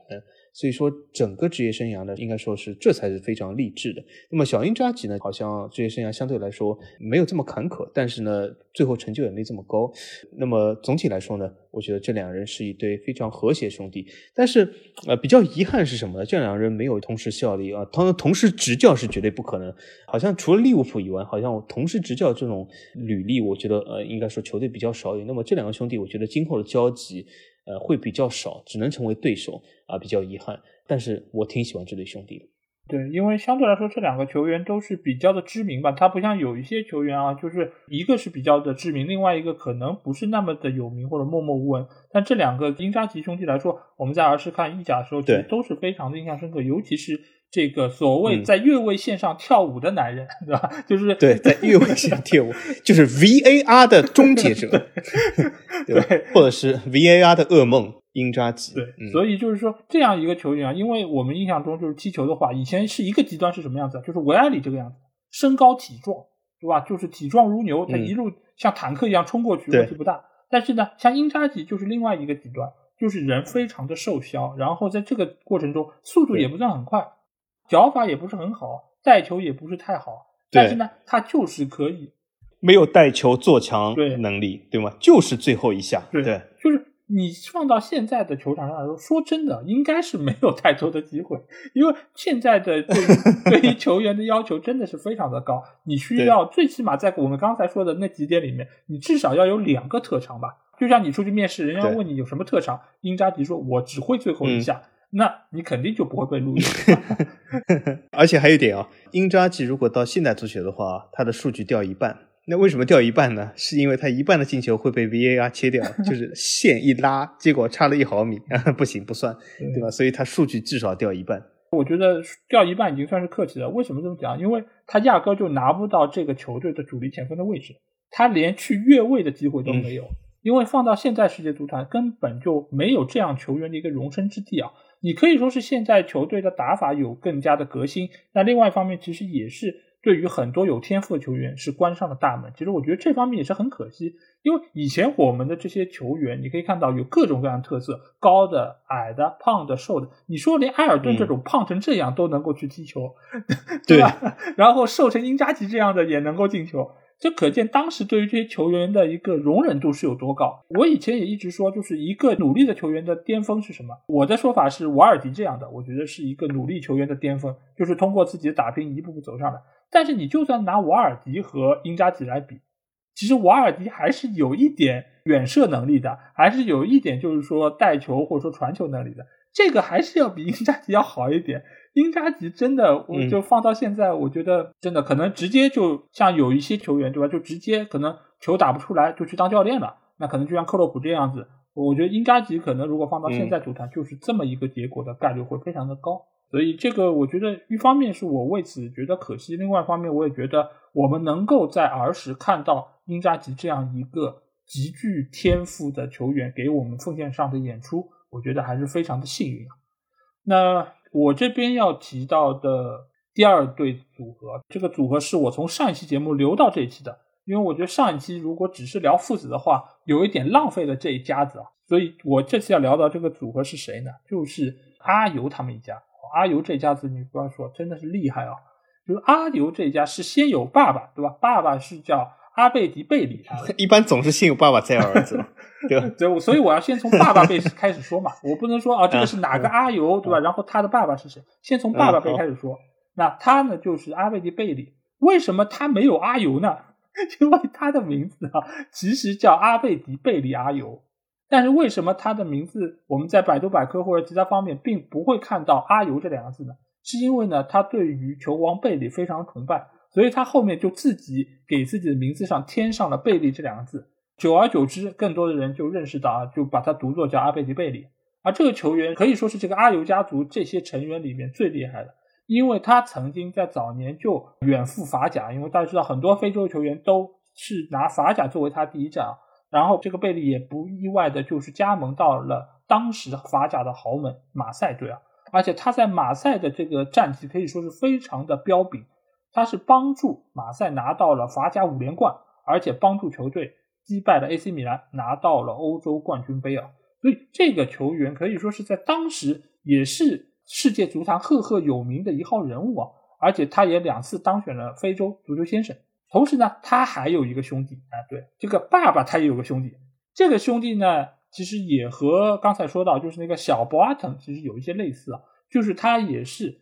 所以说，整个职业生涯呢，应该说是这才是非常励志的。那么小英扎吉呢，好像职业生涯相对来说没有这么坎坷，但是呢，最后成就也没这么高。那么总体来说呢，我觉得这两人是一对非常和谐兄弟。但是呃，比较遗憾是什么呢？这两人没有同时效力啊，同同时执教是绝对不可能。好像除了利物浦以外，好像同时执教这种履历，我觉得呃，应该说球队比较少有。那么这两个兄弟，我觉得今后的交集。呃，会比较少，只能成为对手啊，比较遗憾。但是我挺喜欢这对兄弟的。对，因为相对来说，这两个球员都是比较的知名吧。他不像有一些球员啊，就是一个是比较的知名，另外一个可能不是那么的有名或者默默无闻。但这两个英扎吉兄弟来说，我们在儿时看意甲的时候，其实都是非常的印象深刻，尤其是。这个所谓在越位线上跳舞的男人，对吧？就是对，在越位线上跳舞，就是 VAR 的终结者，对，或者是 VAR 的噩梦，英扎吉。对，所以就是说这样一个球员啊，因为我们印象中就是踢球的话，以前是一个极端是什么样子？就是维埃里这个样子，身高体壮，对吧？就是体壮如牛，他一路像坦克一样冲过去，问题不大。但是呢，像英扎吉就是另外一个极端，就是人非常的瘦削，然后在这个过程中速度也不算很快。脚法也不是很好，带球也不是太好，但是呢，他就是可以没有带球做强能力，对吗？就是最后一下，对，就是你放到现在的球场上来说，说真的，应该是没有太多的机会，因为现在的对 对于球员的要求真的是非常的高，你需要最起码在我们刚才说的那几点里面，你至少要有两个特长吧。就像你出去面试，人家问你有什么特长，英扎迪说：“我只会最后一下。”那你肯定就不会被录用。而且还有一点啊，英扎吉如果到现代足球的话，他的数据掉一半。那为什么掉一半呢？是因为他一半的进球会被 VAR 切掉，就是线一拉，结果差了一毫米，不行不算，对吧？所以他数据至少掉一半。我觉得掉一半已经算是客气了。为什么这么讲？因为他压根就拿不到这个球队的主力前锋的位置，他连去越位的机会都没有。因为放到现在世界足坛，根本就没有这样球员的一个容身之地啊。你可以说是现在球队的打法有更加的革新，那另外一方面其实也是对于很多有天赋的球员是关上了大门。其实我觉得这方面也是很可惜，因为以前我们的这些球员，你可以看到有各种各样的特色，高的、矮的、胖的、瘦的。你说连埃尔顿这种胖成这样都能够去踢球，对吧？然后瘦成英扎吉这样的也能够进球。这可见当时对于这些球员的一个容忍度是有多高。我以前也一直说，就是一个努力的球员的巅峰是什么？我的说法是瓦尔迪这样的，我觉得是一个努力球员的巅峰，就是通过自己的打拼一步步走上来。但是你就算拿瓦尔迪和英扎吉来比，其实瓦尔迪还是有一点远射能力的，还是有一点就是说带球或者说传球能力的，这个还是要比 英扎吉要好一点。英扎吉真的，我就放到现在，我觉得真的可能直接就像有一些球员，对吧？就直接可能球打不出来，就去当教练了。那可能就像克洛普这样子，我觉得英扎吉可能如果放到现在足坛，就是这么一个结果的概率会非常的高。所以这个我觉得一方面是我为此觉得可惜，另外一方面我也觉得我们能够在儿时看到英扎吉这样一个极具天赋的球员给我们奉献上的演出，我觉得还是非常的幸运啊。那。我这边要提到的第二对组合，这个组合是我从上一期节目留到这一期的，因为我觉得上一期如果只是聊父子的话，有一点浪费了这一家子啊，所以我这次要聊到这个组合是谁呢？就是阿尤他们一家。阿尤这家子，你不要说，真的是厉害啊！就是阿尤这家是先有爸爸，对吧？爸爸是叫阿贝迪贝里啊。一般总是先有爸爸再有儿子，对吧？对，所以我要先从爸爸辈开始说嘛，我不能说啊，这个是哪个阿尤，对吧？然后他的爸爸是谁？先从爸爸辈开始说。那他呢，就是阿贝迪贝里。为什么他没有阿尤呢？因为他的名字啊，其实叫阿贝迪贝利阿尤。但是为什么他的名字我们在百度百科或者其他方面并不会看到阿尤这两个字呢？是因为呢，他对于球王贝利非常崇拜，所以他后面就自己给自己的名字上添上了贝利这两个字。久而久之，更多的人就认识到啊，就把他读作叫阿贝迪贝利。而这个球员可以说是这个阿尤家族这些成员里面最厉害的，因为他曾经在早年就远赴法甲，因为大家知道很多非洲球员都是拿法甲作为他第一站啊。然后这个贝利也不意外的就是加盟到了当时法甲的豪门马赛队啊。而且他在马赛的这个战绩可以说是非常的彪炳，他是帮助马赛拿到了法甲五连冠，而且帮助球队击败了 AC 米兰，拿到了欧洲冠军杯啊！所以这个球员可以说是在当时也是世界足坛赫赫有名的一号人物啊！而且他也两次当选了非洲足球先生。同时呢，他还有一个兄弟，哎，对，这个爸爸他也有个兄弟，这个兄弟呢。其实也和刚才说到，就是那个小博阿滕，其实有一些类似啊，就是他也是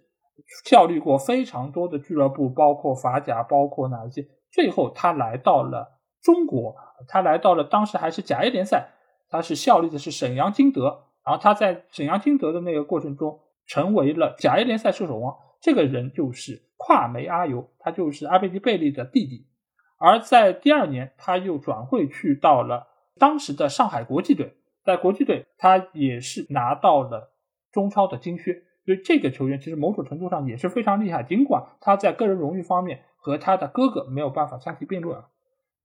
效力过非常多的俱乐部，包括法甲，包括哪一些？最后他来到了中国，他来到了当时还是甲 A 联赛，他是效力的是沈阳金德，然后他在沈阳金德的那个过程中，成为了甲 A 联赛射手王。这个人就是跨梅阿尤，他就是阿贝迪贝利的弟弟，而在第二年他又转会去到了当时的上海国际队。在国际队，他也是拿到了中超的金靴，所以这个球员其实某种程度上也是非常厉害。尽管他在个人荣誉方面和他的哥哥没有办法相提并论。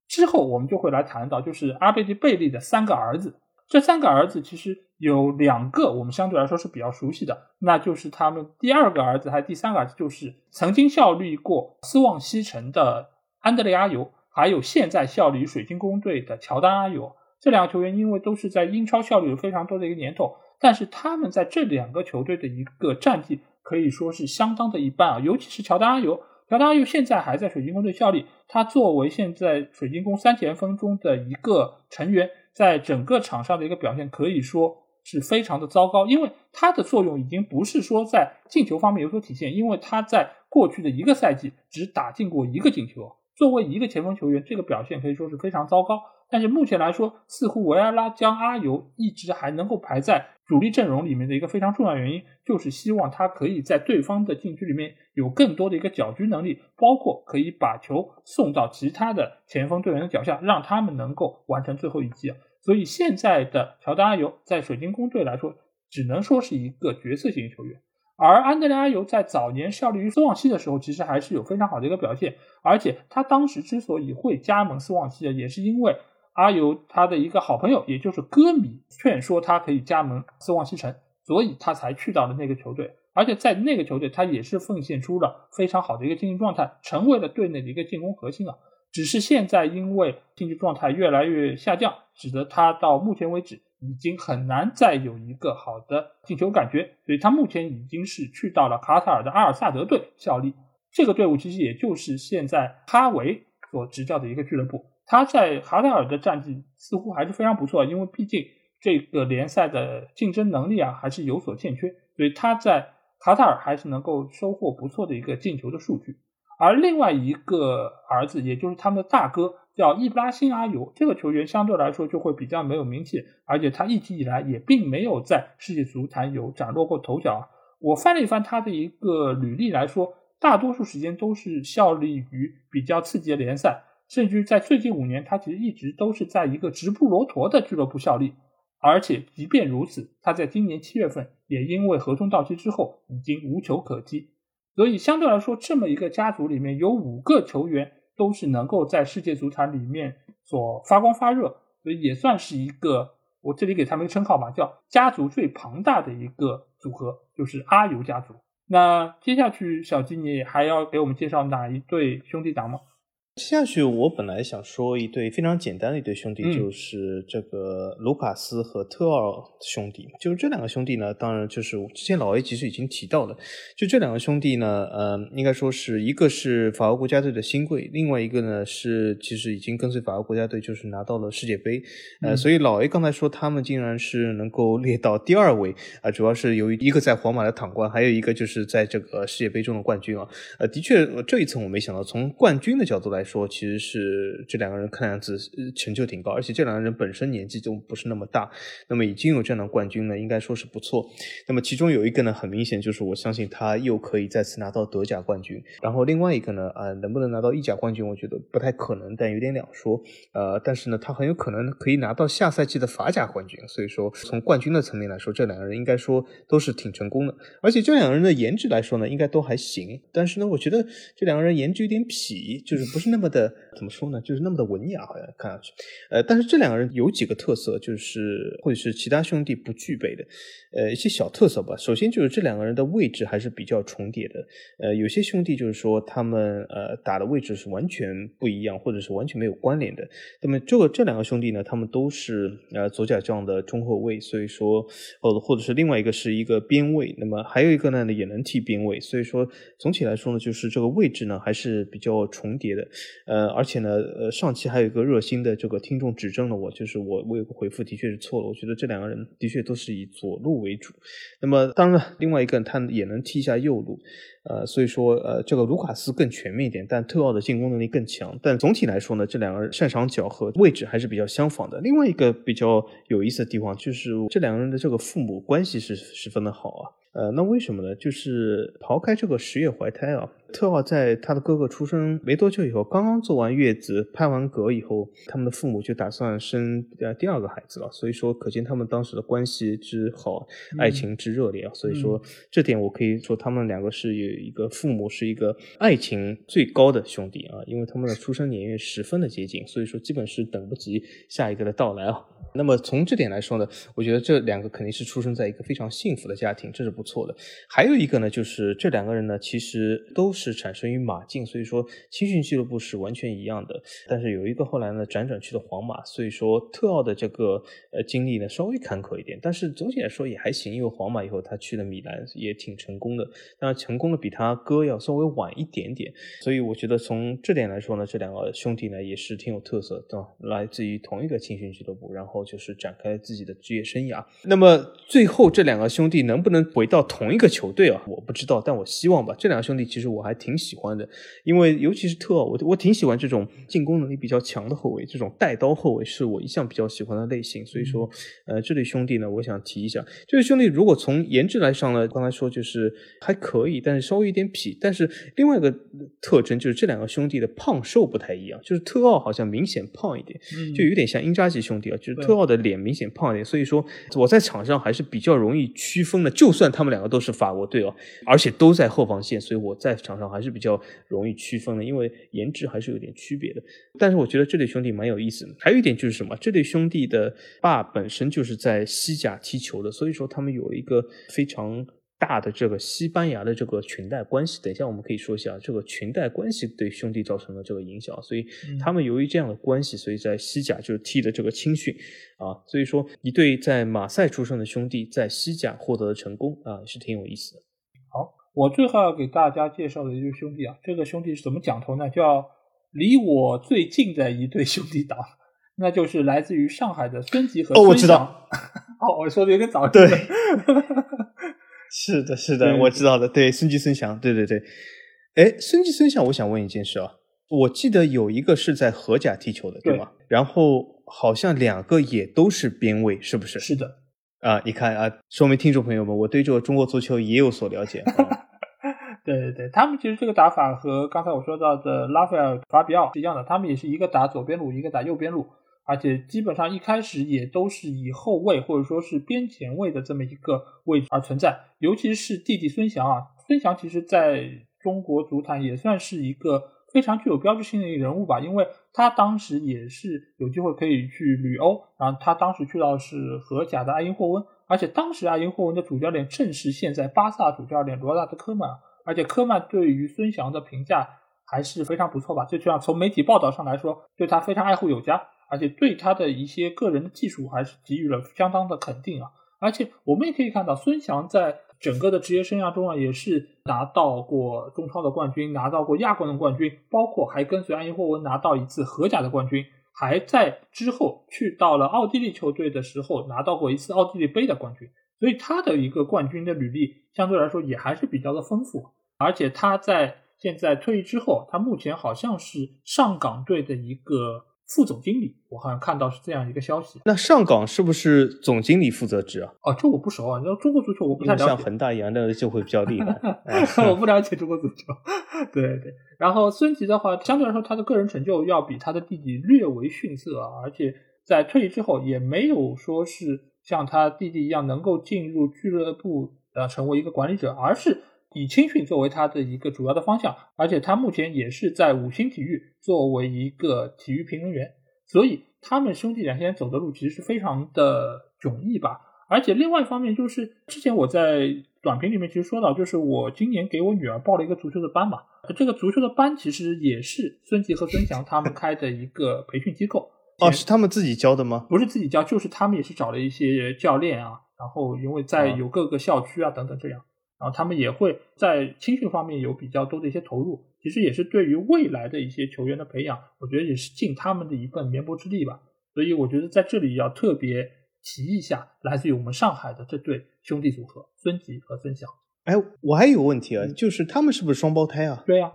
之后我们就会来谈到，就是阿贝蒂贝利的三个儿子。这三个儿子其实有两个我们相对来说是比较熟悉的，那就是他们第二个儿子还是第三个儿子，就是曾经效力过斯旺西城的安德烈阿尤，还有现在效力于水晶宫队的乔丹阿尤。这两个球员因为都是在英超效力有非常多的一个年头，但是他们在这两个球队的一个战绩可以说是相当的一般啊，尤其是乔丹阿尤，乔丹阿尤现在还在水晶宫队效力，他作为现在水晶宫三前锋中的一个成员，在整个场上的一个表现可以说是非常的糟糕，因为他的作用已经不是说在进球方面有所体现，因为他在过去的一个赛季只打进过一个进球，作为一个前锋球员，这个表现可以说是非常糟糕。但是目前来说，似乎维埃拉将阿尤一直还能够排在主力阵容里面的一个非常重要原因，就是希望他可以在对方的禁区里面有更多的一个搅局能力，包括可以把球送到其他的前锋队员的脚下，让他们能够完成最后一击。所以现在的乔丹阿尤在水晶宫队来说，只能说是一个角色型球员。而安德烈阿尤在早年效力于斯旺西的时候，其实还是有非常好的一个表现，而且他当时之所以会加盟斯旺西的，也是因为。阿尤他的一个好朋友，也就是歌迷劝说他可以加盟斯旺西城，所以他才去到了那个球队。而且在那个球队，他也是奉献出了非常好的一个竞技状态，成为了队内的一个进攻核心啊。只是现在因为竞技状态越来越下降，使得他到目前为止已经很难再有一个好的进球感觉，所以他目前已经是去到了卡塔尔的阿尔萨德队效力。这个队伍其实也就是现在哈维所执教的一个俱乐部。他在卡塔尔的战绩似乎还是非常不错，因为毕竟这个联赛的竞争能力啊还是有所欠缺，所以他在卡塔尔还是能够收获不错的一个进球的数据。而另外一个儿子，也就是他们的大哥，叫伊布拉辛阿尤，这个球员相对来说就会比较没有名气，而且他一直以来也并没有在世界足坛有崭露过头角。我翻了一翻他的一个履历来说，大多数时间都是效力于比较刺激的联赛。甚至在最近五年，他其实一直都是在一个直布罗陀的俱乐部效力，而且即便如此，他在今年七月份也因为合同到期之后已经无球可踢。所以相对来说，这么一个家族里面有五个球员都是能够在世界足坛里面所发光发热，所以也算是一个我这里给他们一个称号吧，叫家族最庞大的一个组合，就是阿尤家族。那接下去小金你还要给我们介绍哪一对兄弟党吗？接下去我本来想说一对非常简单的一对兄弟，就是这个卢卡斯和特奥兄弟。就是这两个兄弟呢，当然就是之前老 A 其实已经提到了，就这两个兄弟呢，呃，应该说是一个是法国国家队的新贵，另外一个呢是其实已经跟随法国国家队就是拿到了世界杯。呃，所以老 A 刚才说他们竟然是能够列到第二位啊，主要是由于一个在皇马的躺冠，还有一个就是在这个世界杯中的冠军啊。呃，的确这一层我没想到，从冠军的角度来说。说其实是这两个人看样子成就挺高，而且这两个人本身年纪都不是那么大，那么已经有这样的冠军呢，应该说是不错。那么其中有一个呢，很明显就是我相信他又可以再次拿到德甲冠军，然后另外一个呢，啊，能不能拿到意甲冠军，我觉得不太可能，但有点两说。呃，但是呢，他很有可能可以拿到下赛季的法甲冠军，所以说从冠军的层面来说，这两个人应该说都是挺成功的。而且这两个人的颜值来说呢，应该都还行。但是呢，我觉得这两个人颜值有点痞，就是不是那么。么的怎么说呢？就是那么的文雅，好像看上去。呃，但是这两个人有几个特色，就是或者是其他兄弟不具备的，呃，一些小特色吧。首先就是这两个人的位置还是比较重叠的。呃，有些兄弟就是说他们呃打的位置是完全不一样，或者是完全没有关联的。那么这个这两个兄弟呢，他们都是呃左脚这样的中后卫，所以说呃或者是另外一个是一个边卫，那么还有一个呢也能踢边卫。所以说总体来说呢，就是这个位置呢还是比较重叠的。呃，而且呢，呃，上期还有一个热心的这个听众指正了我，就是我我有个回复的确是错了，我觉得这两个人的确都是以左路为主。那么当然，另外一个他也能踢一下右路，呃，所以说呃，这个卢卡斯更全面一点，但特奥的进攻能力更强。但总体来说呢，这两个人擅长脚和位置还是比较相仿的。另外一个比较有意思的地方就是这两个人的这个父母关系是十分的好啊。呃，那为什么呢？就是刨开这个十月怀胎啊。特奥在他的哥哥出生没多久以后，刚刚做完月子、拍完嗝以后，他们的父母就打算生呃第二个孩子了。所以说，可见他们当时的关系之好，爱情之热烈啊。所以说，这点我可以说，他们两个是有一个父母是一个爱情最高的兄弟啊，因为他们的出生年月十分的接近，所以说基本是等不及下一个的到来啊。那么从这点来说呢，我觉得这两个肯定是出生在一个非常幸福的家庭，这是不错的。还有一个呢，就是这两个人呢，其实都是产生于马竞，所以说青训俱乐部是完全一样的。但是有一个后来呢辗转去了皇马，所以说特奥的这个呃经历呢稍微坎坷一点，但是总体来说也还行。因为皇马以后他去了米兰也挺成功的，当然成功的比他哥要稍微晚一点点。所以我觉得从这点来说呢，这两个兄弟呢也是挺有特色的，来自于同一个青训俱乐部，然后。就是展开自己的职业生涯。那么最后这两个兄弟能不能回到同一个球队啊？我不知道，但我希望吧。这两个兄弟其实我还挺喜欢的，因为尤其是特奥，我我挺喜欢这种进攻能力比较强的后卫，这种带刀后卫是我一向比较喜欢的类型。所以说，呃，这对兄弟呢，我想提一下，这对兄弟如果从颜值来上呢，刚才说就是还可以，但是稍微有点痞。但是另外一个特征就是这两个兄弟的胖瘦不太一样，就是特奥好像明显胖一点，就有点像英扎吉兄弟啊，就是。特奥的脸明显胖一点，所以说我在场上还是比较容易区分的。就算他们两个都是法国队哦，而且都在后防线，所以我在场上还是比较容易区分的，因为颜值还是有点区别的。但是我觉得这对兄弟蛮有意思的。还有一点就是什么？这对兄弟的爸本身就是在西甲踢球的，所以说他们有一个非常。大的这个西班牙的这个裙带关系，等一下我们可以说一下这个裙带关系对兄弟造成的这个影响。所以他们由于这样的关系，所以在西甲就是踢的这个青训啊。所以说一对在马赛出生的兄弟在西甲获得的成功啊，是挺有意思的。好，我最后要给大家介绍的一对兄弟啊，这个兄弟是怎么讲头呢？叫离我最近的一对兄弟党，那就是来自于上海的孙吉和哦，我知道。哦，我说的有点早。对。是的，是的，我知道的。对，孙继孙祥，对对对。哎，孙继孙祥，我想问一件事啊，我记得有一个是在荷甲踢球的，对吗？然后好像两个也都是边卫，是不是？是的。啊，你看啊，说明听众朋友们，我对这个中国足球也有所了解。对对对，他们其实这个打法和刚才我说到的拉斐尔·法比奥是一样的，他们也是一个打左边路，一个打右边路。而且基本上一开始也都是以后卫或者说是边前卫的这么一个位置而存在，尤其是弟弟孙祥啊，孙祥其实在中国足坛也算是一个非常具有标志性的一个人物吧，因为他当时也是有机会可以去旅欧，然后他当时去到是荷甲的埃因霍温，而且当时埃因霍温的主教练正是现在巴萨主教练罗纳德科曼，而且科曼对于孙祥的评价还是非常不错吧，就这样从媒体报道上来说，对他非常爱护有加，而且对他的一些个人的技术还是给予了相当的肯定啊，而且我们也可以看到孙祥在。整个的职业生涯中啊，也是拿到过中超的冠军，拿到过亚冠的冠军，包括还跟随安因霍文拿到一次荷甲的冠军，还在之后去到了奥地利球队的时候拿到过一次奥地利杯的冠军，所以他的一个冠军的履历相对来说也还是比较的丰富，而且他在现在退役之后，他目前好像是上港队的一个。副总经理，我好像看到是这样一个消息。那上港是不是总经理负责制啊？哦，这我不熟啊。你知道中国足球我不太了解。像恒大一样的就会比较厉害。我不了解中国足球。对对。然后孙吉的话，相对来说他的个人成就要比他的弟弟略为逊色啊，而且在退役之后也没有说是像他弟弟一样能够进入俱乐部呃成为一个管理者，而是。以青训作为他的一个主要的方向，而且他目前也是在五星体育作为一个体育评论员，所以他们兄弟俩现在走的路其实是非常的迥异吧。而且另外一方面就是，之前我在短评里面其实说到，就是我今年给我女儿报了一个足球的班嘛，这个足球的班其实也是孙吉和孙祥他们开的一个培训机构。哦，是他们自己教的吗？不是自己教，就是他们也是找了一些教练啊，然后因为在有各个校区啊等等这样。然后他们也会在青训方面有比较多的一些投入，其实也是对于未来的一些球员的培养，我觉得也是尽他们的一份绵薄之力吧。所以我觉得在这里要特别提一下，来自于我们上海的这对兄弟组合孙吉和孙翔。哎，我还有个问题啊，就是他们是不是双胞胎啊？对呀。啊，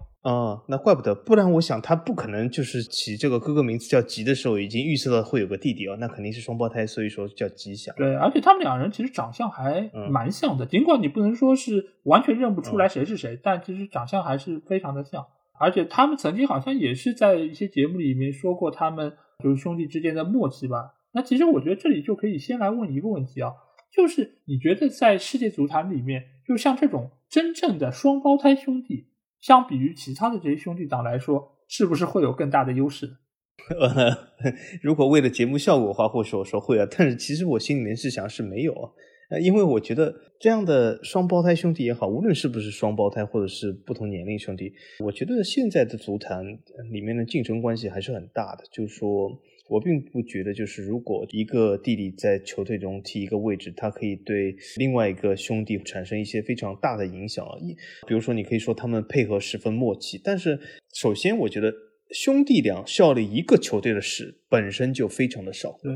那怪不得，不然我想他不可能就是起这个哥哥名字叫吉的时候已经预测到会有个弟弟哦，那肯定是双胞胎，所以说叫吉祥。对，而且他们两人其实长相还蛮像的，尽管你不能说是完全认不出来谁是谁，但其实长相还是非常的像。而且他们曾经好像也是在一些节目里面说过他们就是兄弟之间的默契吧。那其实我觉得这里就可以先来问一个问题啊，就是你觉得在世界足坛里面，就像这种真正的双胞胎兄弟。相比于其他的这些兄弟党来说，是不是会有更大的优势？如果为了节目效果的话，或许我说会啊。但是其实我心里面是想是没有，呃，因为我觉得这样的双胞胎兄弟也好，无论是不是双胞胎或者是不同年龄兄弟，我觉得现在的足坛里面的竞争关系还是很大的，就是说。我并不觉得，就是如果一个弟弟在球队中踢一个位置，他可以对另外一个兄弟产生一些非常大的影响啊。比如说，你可以说他们配合十分默契，但是首先，我觉得兄弟俩效力一个球队的事本身就非常的少。对。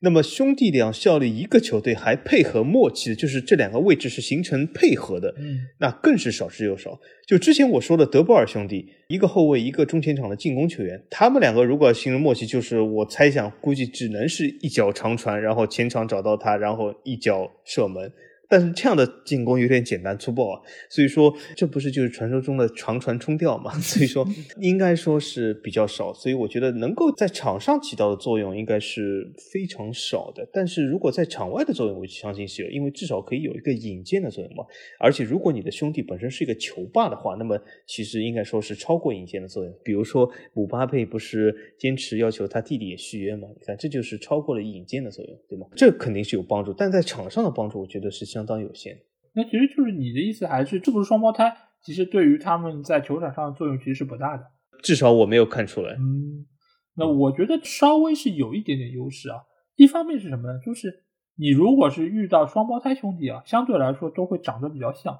那么兄弟俩效力一个球队还配合默契的，就是这两个位置是形成配合的，嗯，那更是少之又少。就之前我说的德布尔兄弟，一个后卫，一个中前场的进攻球员，他们两个如果形成默契，就是我猜想估计只能是一脚长传，然后前场找到他，然后一脚射门。但是这样的进攻有点简单粗暴啊，所以说这不是就是传说中的长传冲吊嘛？所以说应该说是比较少，所以我觉得能够在场上起到的作用应该是非常少的。但是如果在场外的作用，我相信是有，因为至少可以有一个引荐的作用嘛。而且如果你的兄弟本身是一个球霸的话，那么其实应该说是超过引荐的作用。比如说姆巴佩不是坚持要求他弟弟也续约吗？你看这就是超过了引荐的作用，对吗？这肯定是有帮助，但在场上的帮助，我觉得是相。相当有限，那其实就是你的意思，还是是不是双胞胎？其实对于他们在球场上的作用其实是不大的，至少我没有看出来。嗯，那我觉得稍微是有一点点优势啊。一方面是什么呢？就是你如果是遇到双胞胎兄弟啊，相对来说都会长得比较像，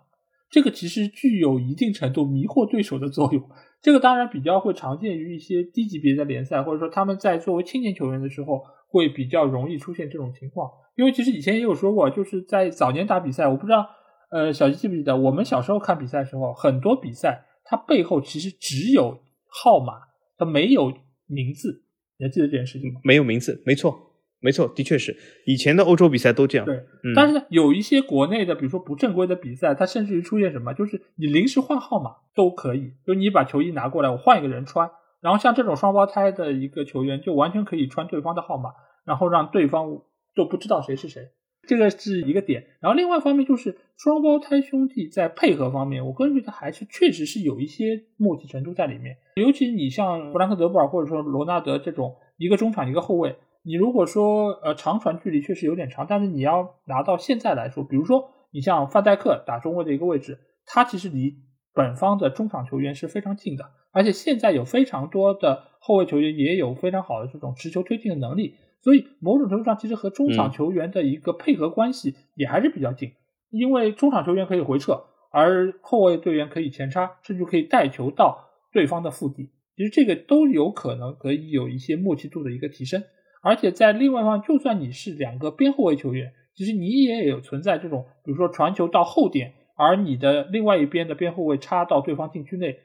这个其实具有一定程度迷惑对手的作用。这个当然比较会常见于一些低级别的联赛，或者说他们在作为青年球员的时候，会比较容易出现这种情况。因为其实以前也有说过，就是在早年打比赛，我不知道，呃，小吉记不记得，我们小时候看比赛的时候，很多比赛它背后其实只有号码，它没有名字。你还记得这件事情吗？没有名字，没错，没错，的确是以前的欧洲比赛都这样。对，但是有一些国内的，比如说不正规的比赛，它甚至于出现什么，就是你临时换号码都可以，就你把球衣拿过来，我换一个人穿，然后像这种双胞胎的一个球员，就完全可以穿对方的号码，然后让对方。都不知道谁是谁，这个是一个点。然后另外一方面就是双胞胎兄弟在配合方面，我个人觉得还是确实是有一些默契程度在里面。尤其你像弗兰克·德布尔或者说罗纳德这种一个中场一个后卫，你如果说呃长传距离确实有点长，但是你要拿到现在来说，比如说你像范戴克打中卫的一个位置，他其实离本方的中场球员是非常近的，而且现在有非常多的后卫球员也有非常好的这种持球推进的能力。所以某种程度上，其实和中场球员的一个配合关系也还是比较近，因为中场球员可以回撤，而后卫队员可以前插，甚至可以带球到对方的腹地。其实这个都有可能可以有一些默契度的一个提升。而且在另外一方，就算你是两个边后卫球员，其实你也有存在这种，比如说传球到后点，而你的另外一边的边后卫插到对方禁区内。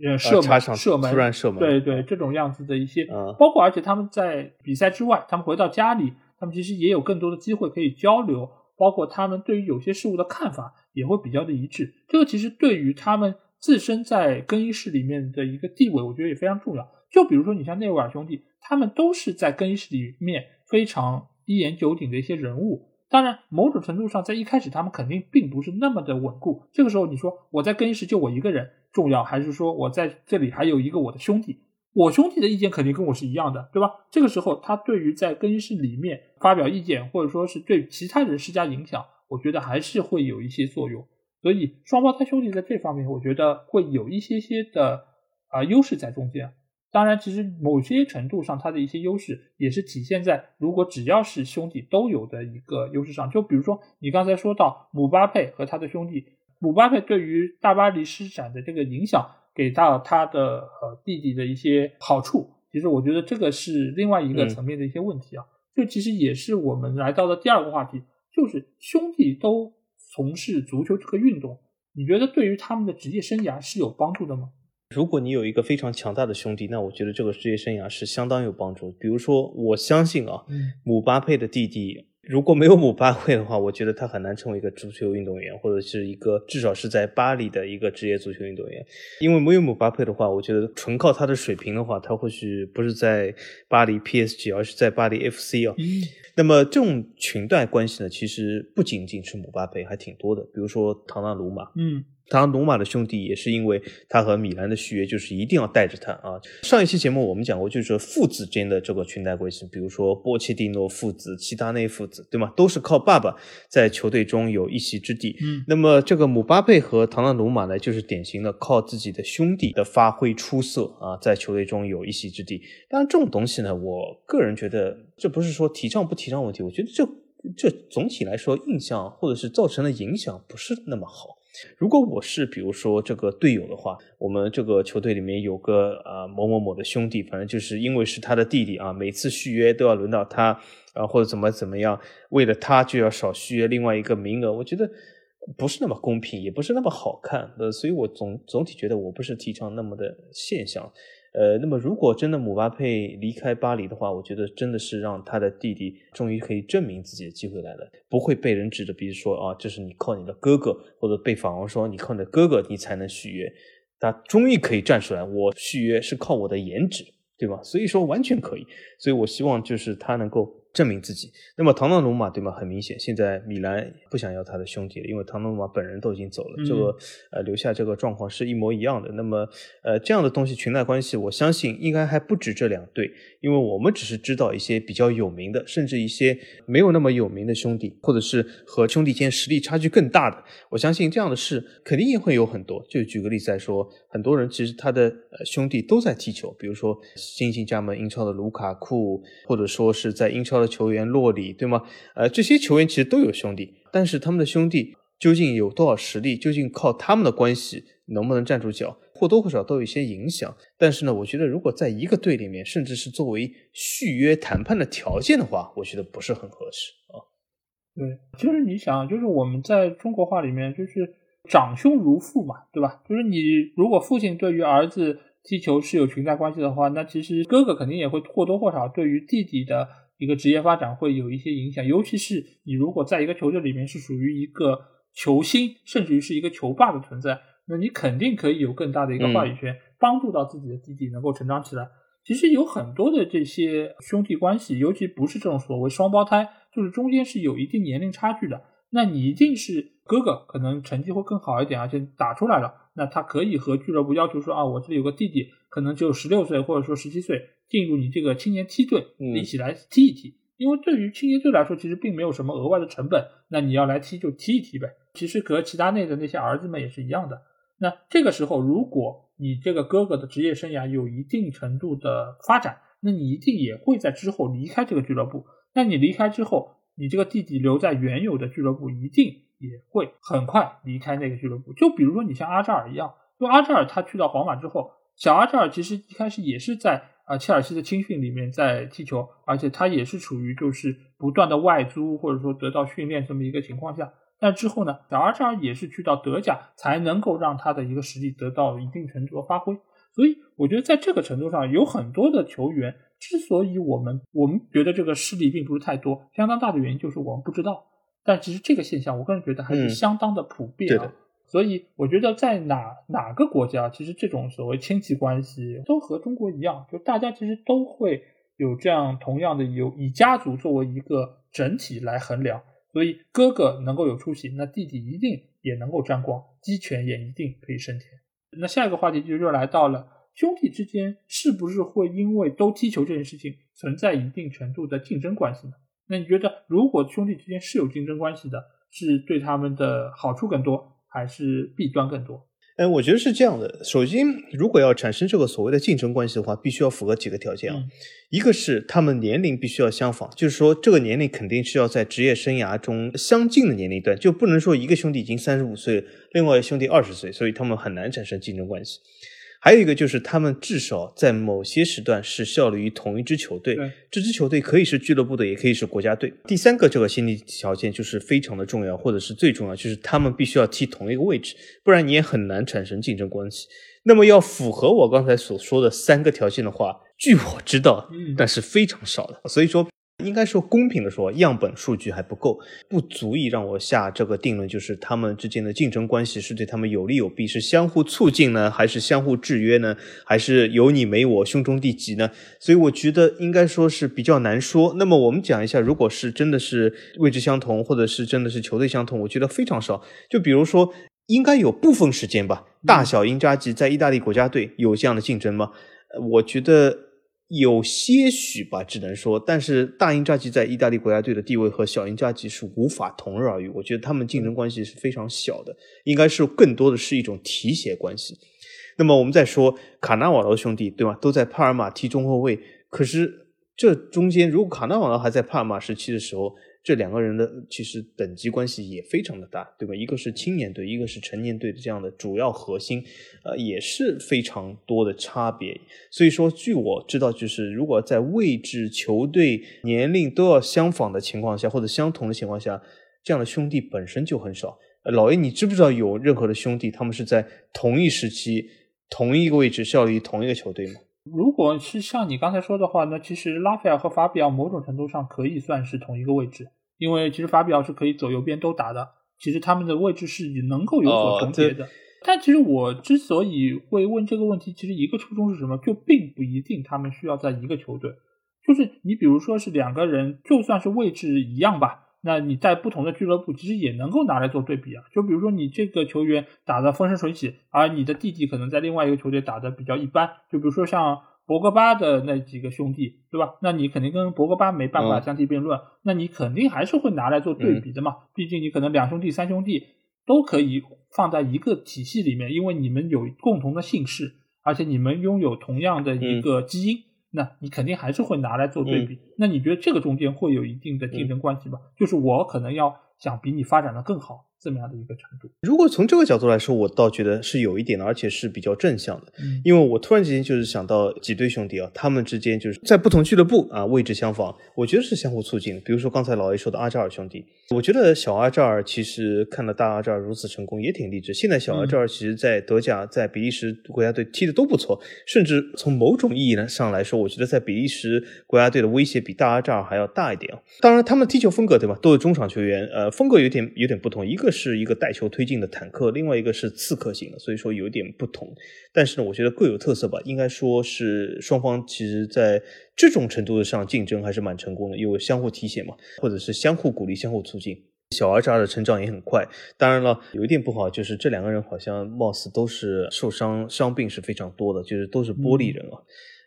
呃，射门、射门，突然射门，对对，这种样子的一些，包括而且他们在比赛之外，他们回到家里，他们其实也有更多的机会可以交流，包括他们对于有些事物的看法也会比较的一致。这个其实对于他们自身在更衣室里面的一个地位，我觉得也非常重要。就比如说你像内维尔兄弟，他们都是在更衣室里面非常一言九鼎的一些人物。当然，某种程度上，在一开始他们肯定并不是那么的稳固。这个时候，你说我在更衣室就我一个人重要，还是说我在这里还有一个我的兄弟？我兄弟的意见肯定跟我是一样的，对吧？这个时候，他对于在更衣室里面发表意见，或者说是对其他人施加影响，我觉得还是会有一些作用。所以，双胞胎兄弟在这方面，我觉得会有一些些的啊优势在中间。当然，其实某些程度上，它的一些优势也是体现在如果只要是兄弟都有的一个优势上。就比如说你刚才说到姆巴佩和他的兄弟，姆巴佩对于大巴黎施展的这个影响，给到他的呃弟弟的一些好处，其实我觉得这个是另外一个层面的一些问题啊。就其实也是我们来到的第二个话题，就是兄弟都从事足球这个运动，你觉得对于他们的职业生涯是有帮助的吗？如果你有一个非常强大的兄弟，那我觉得这个职业生涯是相当有帮助。比如说，我相信啊，姆巴佩的弟弟如果没有姆巴佩的话，我觉得他很难成为一个足球运动员，或者是一个至少是在巴黎的一个职业足球运动员。因为没有姆巴佩的话，我觉得纯靠他的水平的话，他或许不是在巴黎 PSG，而是在巴黎 FC 啊。那么这种裙带关系呢，其实不仅仅是姆巴佩，还挺多的。比如说唐纳鲁马，嗯。他努马的兄弟也是因为他和米兰的续约，就是一定要带着他啊。上一期节目我们讲过，就是说父子间的这个裙带关系，比如说波切蒂诺父子、齐达内父子，对吗？都是靠爸爸在球队中有一席之地。嗯，那么这个姆巴佩和唐纳鲁马呢，就是典型的靠自己的兄弟的发挥出色啊，在球队中有一席之地。当然，这种东西呢，我个人觉得这不是说提倡不提倡问题，我觉得这这总体来说印象或者是造成的影响不是那么好。如果我是比如说这个队友的话，我们这个球队里面有个啊某某某的兄弟，反正就是因为是他的弟弟啊，每次续约都要轮到他啊，或者怎么怎么样，为了他就要少续约另外一个名额，我觉得不是那么公平，也不是那么好看的，所以我总总体觉得我不是提倡那么的现象。呃，那么如果真的姆巴佩离开巴黎的话，我觉得真的是让他的弟弟终于可以证明自己的机会来了，不会被人指着鼻子说啊，这是你靠你的哥哥，或者被访王说你靠你的哥哥你才能续约，他终于可以站出来，我续约是靠我的颜值，对吧？所以说完全可以，所以我希望就是他能够。证明自己。那么唐纳鲁马对吗？很明显，现在米兰不想要他的兄弟了，因为唐纳鲁马本人都已经走了，这个呃留下这个状况是一模一样的。那么呃这样的东西裙带关系，我相信应该还不止这两对，因为我们只是知道一些比较有名的，甚至一些没有那么有名的兄弟，或者是和兄弟间实力差距更大的。我相信这样的事肯定也会有很多。就举个例子来说，很多人其实他的呃兄弟都在踢球，比如说新晋加盟英超的卢卡库，或者说是在英超。的球员洛里，对吗？呃，这些球员其实都有兄弟，但是他们的兄弟究竟有多少实力？究竟靠他们的关系能不能站住脚？或多或少都有一些影响。但是呢，我觉得如果在一个队里面，甚至是作为续约谈判的条件的话，我觉得不是很合适啊。对，就是你想，就是我们在中国话里面，就是长兄如父嘛，对吧？就是你如果父亲对于儿子踢球是有裙带关系的话，那其实哥哥肯定也会或多或少对于弟弟的。一个职业发展会有一些影响，尤其是你如果在一个球队里面是属于一个球星，甚至于是一个球霸的存在，那你肯定可以有更大的一个话语权，帮助到自己的弟弟能够成长起来。其实有很多的这些兄弟关系，尤其不是这种所谓双胞胎，就是中间是有一定年龄差距的。那你一定是哥哥，可能成绩会更好一点，而且打出来了，那他可以和俱乐部要求说啊，我这里有个弟弟，可能只有十六岁或者说十七岁，进入你这个青年梯队，一起来踢一踢。因为对于青年队来说，其实并没有什么额外的成本，那你要来踢就踢一踢呗。其实和齐达内的那些儿子们也是一样的。那这个时候，如果你这个哥哥的职业生涯有一定程度的发展，那你一定也会在之后离开这个俱乐部。那你离开之后，你这个弟弟留在原有的俱乐部，一定也会很快离开那个俱乐部。就比如说你像阿扎尔一样，因为阿扎尔他去到皇马之后，小阿扎尔其实一开始也是在啊切尔西的青训里面在踢球，而且他也是处于就是不断的外租或者说得到训练这么一个情况下。但之后呢，小阿扎尔也是去到德甲才能够让他的一个实力得到一定程度的发挥。所以我觉得在这个程度上，有很多的球员。之所以我们我们觉得这个势力并不是太多，相当大的原因就是我们不知道。但其实这个现象，我个人觉得还是相当的普遍啊。所以我觉得在哪哪个国家，其实这种所谓亲戚关系都和中国一样，就大家其实都会有这样同样的有以家族作为一个整体来衡量。所以哥哥能够有出息，那弟弟一定也能够沾光，鸡犬也一定可以升天。那下一个话题就又来到了。兄弟之间是不是会因为都踢球这件事情存在一定程度的竞争关系呢？那你觉得，如果兄弟之间是有竞争关系的，是对他们的好处更多，还是弊端更多？哎，我觉得是这样的。首先，如果要产生这个所谓的竞争关系的话，必须要符合几个条件啊。一个是他们年龄必须要相仿，就是说这个年龄肯定是要在职业生涯中相近的年龄段，就不能说一个兄弟已经三十五岁，另外一兄弟二十岁，所以他们很难产生竞争关系。还有一个就是，他们至少在某些时段是效力于同一支球队，这支球队可以是俱乐部的，也可以是国家队。第三个这个心理条件就是非常的重要，或者是最重要，就是他们必须要踢同一个位置，不然你也很难产生竞争关系。那么要符合我刚才所说的三个条件的话，据我知道，但是非常少的。所以说。应该说，公平的说，样本数据还不够，不足以让我下这个定论，就是他们之间的竞争关系是对他们有利有弊，是相互促进呢，还是相互制约呢，还是有你没我，兄终弟及呢？所以我觉得应该说是比较难说。那么我们讲一下，如果是真的是位置相同，或者是真的是球队相同，我觉得非常少。就比如说，应该有部分时间吧，大小因扎吉在意大利国家队有这样的竞争吗？我觉得。有些许吧，只能说，但是大英扎吉在意大利国家队的地位和小英扎吉是无法同日而语。我觉得他们竞争关系是非常小的，应该是更多的是一种提携关系。那么我们再说卡纳瓦罗兄弟，对吧？都在帕尔马踢中后卫，可是这中间，如果卡纳瓦罗还在帕尔马时期的时候。这两个人的其实等级关系也非常的大，对吧？一个是青年队，一个是成年队的这样的主要核心，呃，也是非常多的差别。所以说，据我知道，就是如果在位置、球队、年龄都要相仿的情况下，或者相同的情况下，这样的兄弟本身就很少。老爷，你知不知道有任何的兄弟他们是在同一时期、同一个位置效力于同一个球队吗？如果是像你刚才说的话，那其实拉斐尔和法比奥某种程度上可以算是同一个位置。因为其实法比奥是可以左右边都打的，其实他们的位置是能够有所重叠的。但其实我之所以会问这个问题，其实一个初衷是什么？就并不一定他们需要在一个球队。就是你比如说是两个人，就算是位置一样吧，那你在不同的俱乐部，其实也能够拿来做对比啊。就比如说你这个球员打的风生水起，而你的弟弟可能在另外一个球队打的比较一般。就比如说像。博格巴的那几个兄弟，对吧？那你肯定跟博格巴没办法相提并论，那你肯定还是会拿来做对比的嘛。毕竟你可能两兄弟、三兄弟都可以放在一个体系里面，因为你们有共同的姓氏，而且你们拥有同样的一个基因，那你肯定还是会拿来做对比。那你觉得这个中间会有一定的竞争关系吧？就是我可能要想比你发展的更好。这么样的一个程度，如果从这个角度来说，我倒觉得是有一点的，而且是比较正向的。嗯，因为我突然之间就是想到几对兄弟啊，他们之间就是在不同俱乐部啊，位置相仿，我觉得是相互促进。比如说刚才老 A 说的阿扎尔兄弟，我觉得小阿扎尔其实看到大阿扎尔如此成功也挺励志。现在小阿扎尔其实在德甲、在比利时国家队踢的都不错，甚至从某种意义上来说，我觉得在比利时国家队的威胁比大阿扎尔还要大一点啊。当然，他们踢球风格对吧，都是中场球员，呃，风格有点有点不同，一个。个是一个带球推进的坦克，另外一个是刺客型的，所以说有点不同。但是呢，我觉得各有特色吧。应该说是双方其实在这种程度上竞争还是蛮成功的，因为相互提携嘛，或者是相互鼓励、相互促进。小儿扎的成长也很快。当然了，有一点不好就是这两个人好像貌似都是受伤，伤病是非常多的，就是都是玻璃人啊。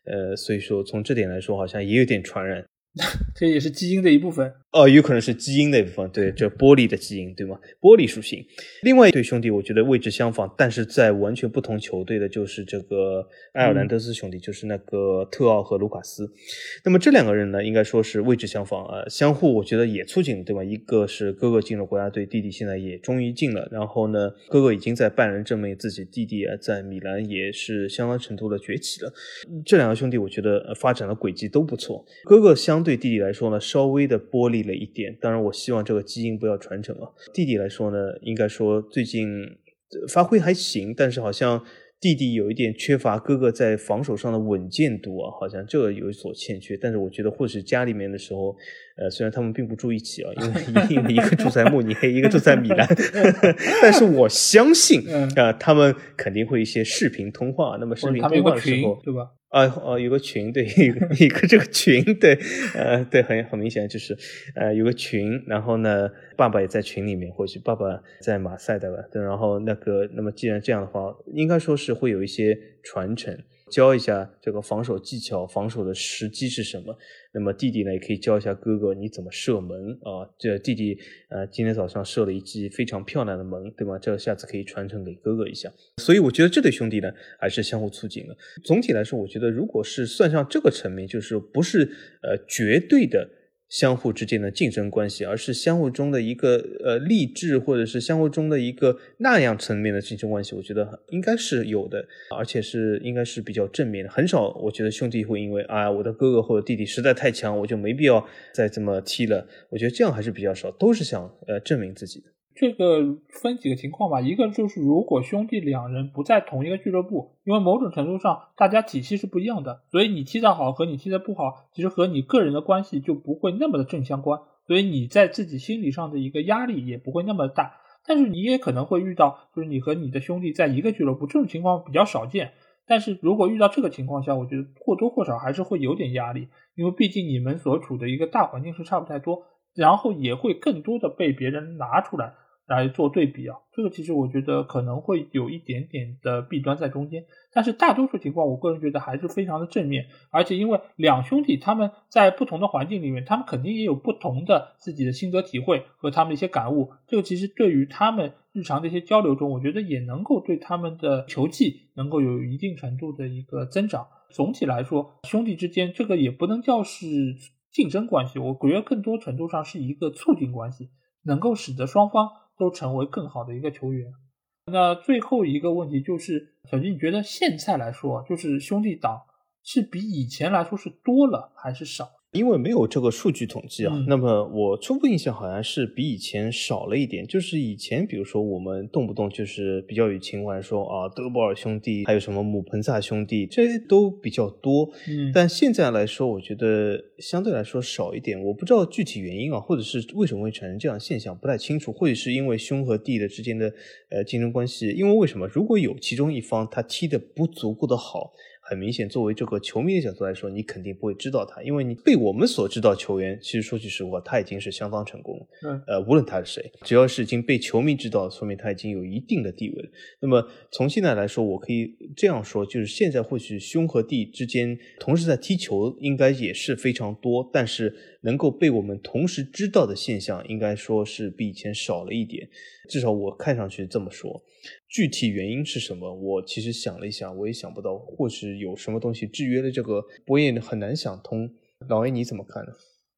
呃，所以说从这点来说，好像也有点传染。这也是基因的一部分哦，有可能是基因的一部分，对，这玻璃的基因，对吗？玻璃属性。另外一对兄弟，我觉得位置相仿，但是在完全不同球队的，就是这个埃尔兰德斯兄弟，就是那个特奥和卢卡斯。那么这两个人呢，应该说是位置相仿啊，相互我觉得也促进，对吧？一个是哥哥进了国家队，弟弟现在也终于进了，然后呢，哥哥已经在拜仁证明自己，弟弟啊在米兰也是相当程度的崛起了。这两个兄弟，我觉得发展的轨迹都不错，哥哥相。对弟弟来说呢，稍微的剥离了一点。当然，我希望这个基因不要传承啊。弟弟来说呢，应该说最近发挥还行，但是好像弟弟有一点缺乏哥哥在防守上的稳健度啊，好像这个有所欠缺。但是我觉得，或许家里面的时候，呃，虽然他们并不住一起啊，因为一定一个住在慕尼黑，一个住在米兰，但是我相信啊，他们肯定会一些视频通话。那么视频通话的时候，对吧？啊哦，有个群，对 一个一个这个群，对，呃，对，很很明显就是，呃，有个群，然后呢，爸爸也在群里面，或许爸爸在马赛的吧，对，然后那个，那么既然这样的话，应该说是会有一些传承。教一下这个防守技巧，防守的时机是什么？那么弟弟呢，也可以教一下哥哥你怎么射门啊？这弟弟呃，今天早上射了一记非常漂亮的门，对吗？这下次可以传承给哥哥一下。所以我觉得这对兄弟呢，还是相互促进的。总体来说，我觉得如果是算上这个层面，就是不是呃绝对的。相互之间的竞争关系，而是相互中的一个呃励志，或者是相互中的一个那样层面的竞争关系，我觉得应该是有的，而且是应该是比较正面的。很少，我觉得兄弟会因为啊我的哥哥或者弟弟实在太强，我就没必要再这么踢了。我觉得这样还是比较少，都是想呃证明自己的。这个分几个情况吧，一个就是如果兄弟两人不在同一个俱乐部，因为某种程度上大家体系是不一样的，所以你踢得好和你踢得不好，其实和你个人的关系就不会那么的正相关，所以你在自己心理上的一个压力也不会那么大。但是你也可能会遇到，就是你和你的兄弟在一个俱乐部，这种情况比较少见。但是如果遇到这个情况下，我觉得或多或少还是会有点压力，因为毕竟你们所处的一个大环境是差不太多，然后也会更多的被别人拿出来。来做对比啊，这个其实我觉得可能会有一点点的弊端在中间，但是大多数情况，我个人觉得还是非常的正面。而且因为两兄弟他们在不同的环境里面，他们肯定也有不同的自己的心得体会和他们一些感悟。这个其实对于他们日常的一些交流中，我觉得也能够对他们的球技能够有一定程度的一个增长。总体来说，兄弟之间这个也不能叫是竞争关系，我觉得更多程度上是一个促进关系，能够使得双方。都成为更好的一个球员。那最后一个问题就是，小金，你觉得现在来说，就是兄弟党是比以前来说是多了还是少？因为没有这个数据统计啊，那么我初步印象好像是比以前少了一点。就是以前，比如说我们动不动就是比较有情怀，说啊德波尔兄弟，还有什么姆彭萨兄弟，这些都比较多。嗯，但现在来说，我觉得相对来说少一点。我不知道具体原因啊，或者是为什么会产生这样现象，不太清楚。或者是因为兄和弟的之间的呃竞争关系，因为为什么？如果有其中一方他踢的不足够的好。很明显，作为这个球迷的角度来说，你肯定不会知道他，因为你被我们所知道球员，其实说句实话，他已经是相当成功了。嗯，呃，无论他是谁，只要是已经被球迷知道，说明他已经有一定的地位了。那么从现在来说，我可以这样说，就是现在或许兄和弟之间同时在踢球，应该也是非常多，但是能够被我们同时知道的现象，应该说是比以前少了一点。至少我看上去这么说。具体原因是什么？我其实想了一下，我也想不到，或许有什么东西制约了这个，我也很难想通。老 A 你怎么看呢？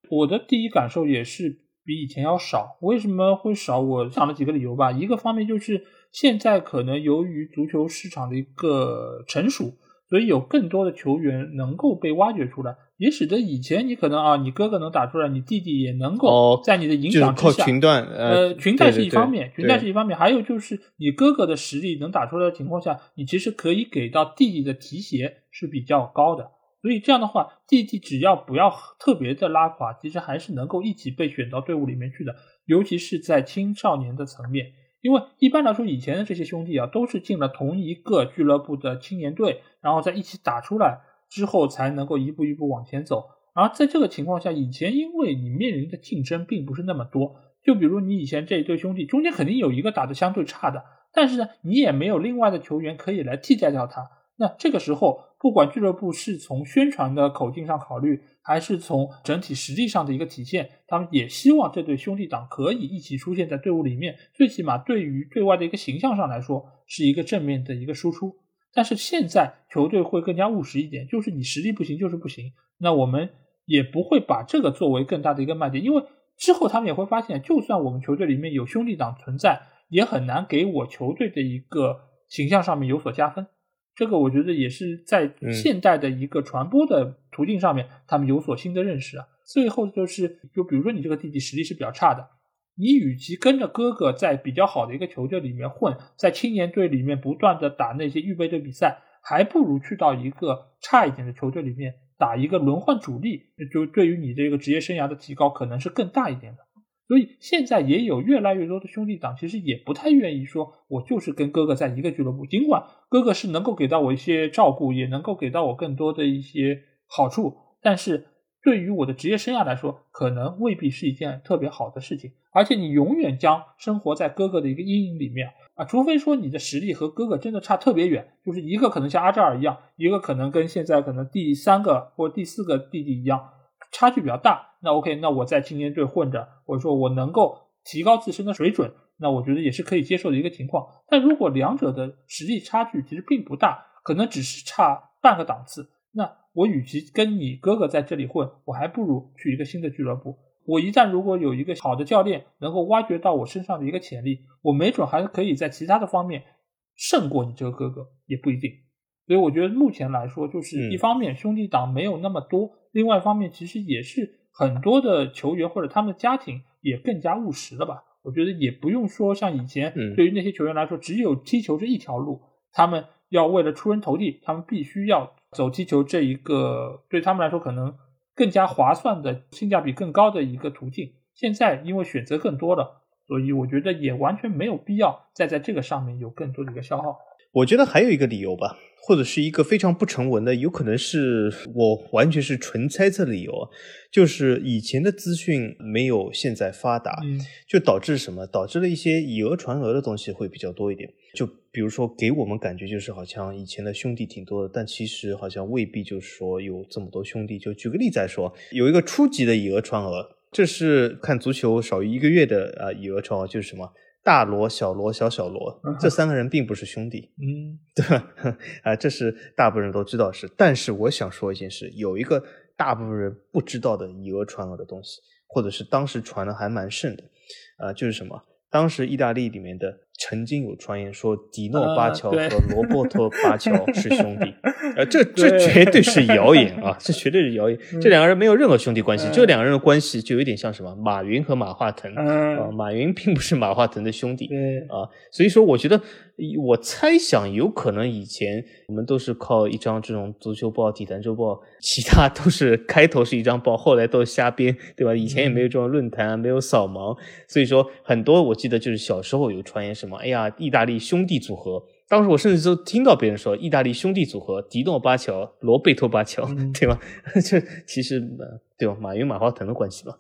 我的第一感受也是比以前要少。为什么会少？我想了几个理由吧。一个方面就是现在可能由于足球市场的一个成熟，所以有更多的球员能够被挖掘出来。也使得以前你可能啊，你哥哥能打出来，你弟弟也能够在你的影响之下，群段呃，群带是一方面，群带是一方面，还有就是你哥哥的实力能打出来的情况下，你其实可以给到弟弟的提携是比较高的，所以这样的话，弟弟只要不要特别的拉垮，其实还是能够一起被选到队伍里面去的。尤其是在青少年的层面。因为一般来说，以前的这些兄弟啊，都是进了同一个俱乐部的青年队，然后再一起打出来之后，才能够一步一步往前走。而在这个情况下，以前因为你面临的竞争并不是那么多，就比如你以前这一对兄弟中间肯定有一个打得相对差的，但是呢，你也没有另外的球员可以来替代掉他。那这个时候，不管俱乐部是从宣传的口径上考虑，还是从整体实力上的一个体现，他们也希望这对兄弟党可以一起出现在队伍里面，最起码对于对外的一个形象上来说，是一个正面的一个输出。但是现在球队会更加务实一点，就是你实力不行就是不行，那我们。也不会把这个作为更大的一个卖点，因为之后他们也会发现，就算我们球队里面有兄弟党存在，也很难给我球队的一个形象上面有所加分。这个我觉得也是在现代的一个传播的途径上面，他们有所新的认识啊。最后就是，就比如说你这个弟弟实力是比较差的，你与其跟着哥哥在比较好的一个球队里面混，在青年队里面不断的打那些预备队比赛，还不如去到一个差一点的球队里面。打一个轮换主力，就对于你这个职业生涯的提高可能是更大一点的。所以现在也有越来越多的兄弟党，其实也不太愿意说，我就是跟哥哥在一个俱乐部。尽管哥哥是能够给到我一些照顾，也能够给到我更多的一些好处，但是对于我的职业生涯来说，可能未必是一件特别好的事情。而且你永远将生活在哥哥的一个阴影里面。啊，除非说你的实力和哥哥真的差特别远，就是一个可能像阿扎尔一样，一个可能跟现在可能第三个或第四个弟弟一样，差距比较大。那 OK，那我在青年队混着，或者说我能够提高自身的水准，那我觉得也是可以接受的一个情况。但如果两者的实力差距其实并不大，可能只是差半个档次，那我与其跟你哥哥在这里混，我还不如去一个新的俱乐部。我一旦如果有一个好的教练能够挖掘到我身上的一个潜力，我没准还是可以在其他的方面胜过你这个哥哥，也不一定。所以我觉得目前来说，就是一方面兄弟党没有那么多，另外一方面其实也是很多的球员或者他们的家庭也更加务实了吧。我觉得也不用说像以前对于那些球员来说，只有踢球这一条路，他们要为了出人头地，他们必须要走踢球这一个，对他们来说可能。更加划算的、性价比更高的一个途径。现在因为选择更多了，所以我觉得也完全没有必要再在这个上面有更多的一个消耗。我觉得还有一个理由吧，或者是一个非常不成文的，有可能是我完全是纯猜测的理由，就是以前的资讯没有现在发达，就导致什么？导致了一些以讹传讹的东西会比较多一点。就比如说，给我们感觉就是好像以前的兄弟挺多的，但其实好像未必就是说有这么多兄弟。就举个例子来说，有一个初级的以讹传讹，这是看足球少于一个月的啊，以讹传讹就是什么？大罗、小罗、小小罗，这三个人并不是兄弟，嗯，对吧？啊，这是大部分人都知道的事。但是我想说一件事，有一个大部分人不知道的以讹传讹的东西，或者是当时传的还蛮盛的，啊，就是什么？当时意大利里面的。曾经有传言说迪诺巴乔和罗伯托巴乔是兄弟，呃，这这绝对是谣言啊！这绝对是谣言。这两个人没有任何兄弟关系，这两个人的关系就有点像什么马云和马化腾啊。马云并不是马化腾的兄弟啊，所以说我觉得，我猜想有可能以前我们都是靠一张这种足球报、体坛周报，其他都是开头是一张报，后来都是瞎编，对吧？以前也没有这种论坛，没有扫盲，所以说很多我记得就是小时候有传言什么。哎呀，意大利兄弟组合，当时我甚至都听到别人说，意大利兄弟组合，迪诺巴乔、罗贝托巴乔，对吧？这其实对吧？马云、马化腾的关系吧。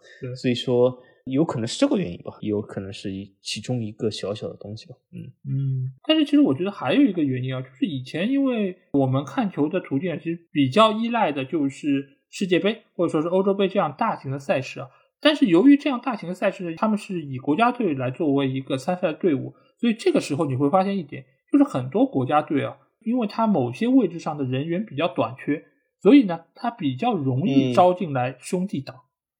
所以说，有可能是这个原因吧，有可能是其中一个小小的东西吧。嗯嗯。但是其实我觉得还有一个原因啊，就是以前因为我们看球的途径其实比较依赖的就是世界杯或者说是欧洲杯这样大型的赛事啊。但是由于这样大型的赛事，他们是以国家队来作为一个参赛的队伍。所以这个时候你会发现一点，就是很多国家队啊，因为他某些位置上的人员比较短缺，所以呢，他比较容易招进来兄弟党。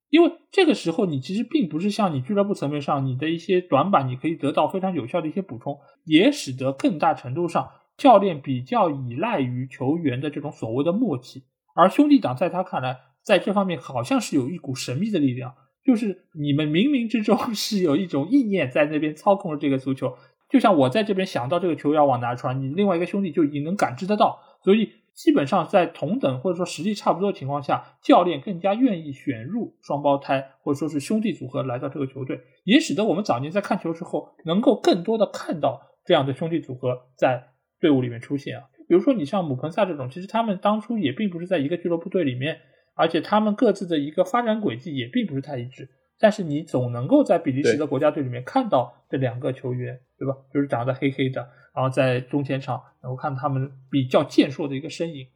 因为这个时候你其实并不是像你俱乐部层面上你的一些短板，你可以得到非常有效的一些补充，也使得更大程度上教练比较依赖于球员的这种所谓的默契。而兄弟党在他看来，在这方面好像是有一股神秘的力量，就是你们冥冥之中 是有一种意念在那边操控着这个足球。就像我在这边想到这个球要往哪传，你另外一个兄弟就已经能感知得到，所以基本上在同等或者说实力差不多的情况下，教练更加愿意选入双胞胎或者说是兄弟组合来到这个球队，也使得我们早年在看球时候，能够更多的看到这样的兄弟组合在队伍里面出现啊。比如说你像姆彭萨这种，其实他们当初也并不是在一个俱乐部队里面，而且他们各自的一个发展轨迹也并不是太一致。但是你总能够在比利时的国家队里面看到这两个球员，对吧？就是长得黑黑的，然后在中前场能够看他们比较健硕的一个身影。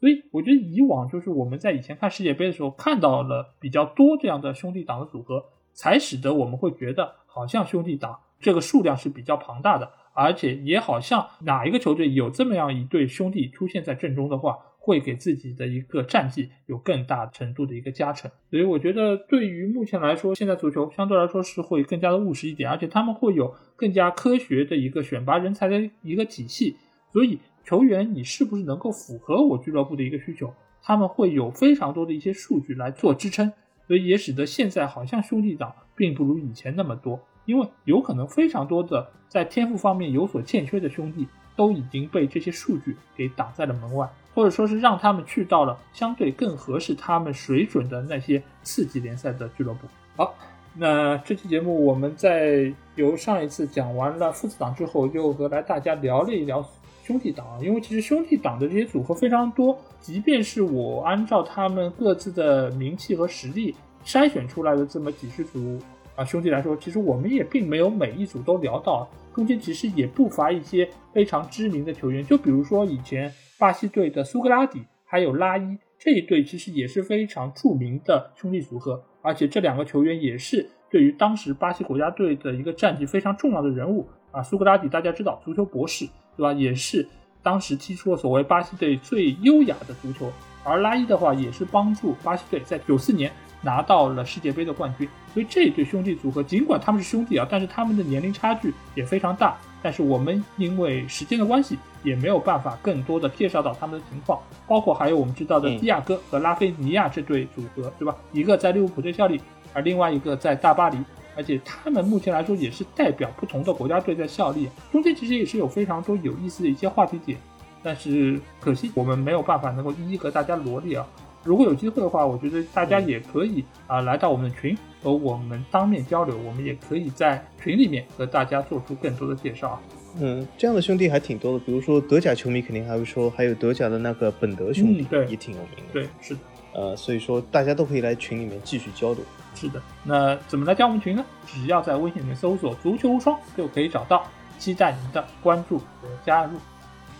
所以我觉得以往就是我们在以前看世界杯的时候看到了比较多这样的兄弟党的组合，才使得我们会觉得好像兄弟党这个数量是比较庞大的，而且也好像哪一个球队有这么样一对兄弟出现在阵中的话。会给自己的一个战绩有更大程度的一个加成，所以我觉得对于目前来说，现在足球相对来说是会更加的务实一点，而且他们会有更加科学的一个选拔人才的一个体系。所以球员你是不是能够符合我俱乐部的一个需求，他们会有非常多的一些数据来做支撑，所以也使得现在好像兄弟党并不如以前那么多，因为有可能非常多的在天赋方面有所欠缺的兄弟都已经被这些数据给挡在了门外。或者说是让他们去到了相对更合适他们水准的那些次级联赛的俱乐部。好，那这期节目我们在由上一次讲完了父子党之后，又和来大家聊了一聊兄弟党。因为其实兄弟党的这些组合非常多，即便是我按照他们各自的名气和实力筛选出来的这么几十组啊兄弟来说，其实我们也并没有每一组都聊到，中间其实也不乏一些非常知名的球员，就比如说以前。巴西队的苏格拉底还有拉伊这一对其实也是非常著名的兄弟组合，而且这两个球员也是对于当时巴西国家队的一个战绩非常重要的人物啊。苏格拉底大家知道，足球博士，对吧？也是当时踢出了所谓巴西队最优雅的足球。而拉伊的话，也是帮助巴西队在九四年拿到了世界杯的冠军。所以这一对兄弟组合，尽管他们是兄弟啊，但是他们的年龄差距也非常大。但是我们因为时间的关系。也没有办法更多的介绍到他们的情况，包括还有我们知道的迪亚哥和拉菲尼亚这对组合，对吧？一个在利物浦队效力，而另外一个在大巴黎，而且他们目前来说也是代表不同的国家队在效力，中间其实也是有非常多有意思的一些话题点，但是可惜我们没有办法能够一一和大家罗列啊。如果有机会的话，我觉得大家也可以啊来到我们的群和我们当面交流，我们也可以在群里面和大家做出更多的介绍。嗯，这样的兄弟还挺多的，比如说德甲球迷肯定还会说，还有德甲的那个本德兄弟，对，也挺有名的。对，是的。呃，所以说大家都可以来群里面继续交流。是的，那怎么来加我们群呢？只要在微信里面搜索“足球无双”就可以找到，期待您的关注和加入。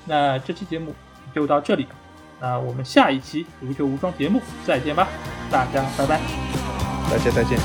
那这期节目就到这里，那我们下一期“足球无双”节目再见吧，大家拜拜，大家再见。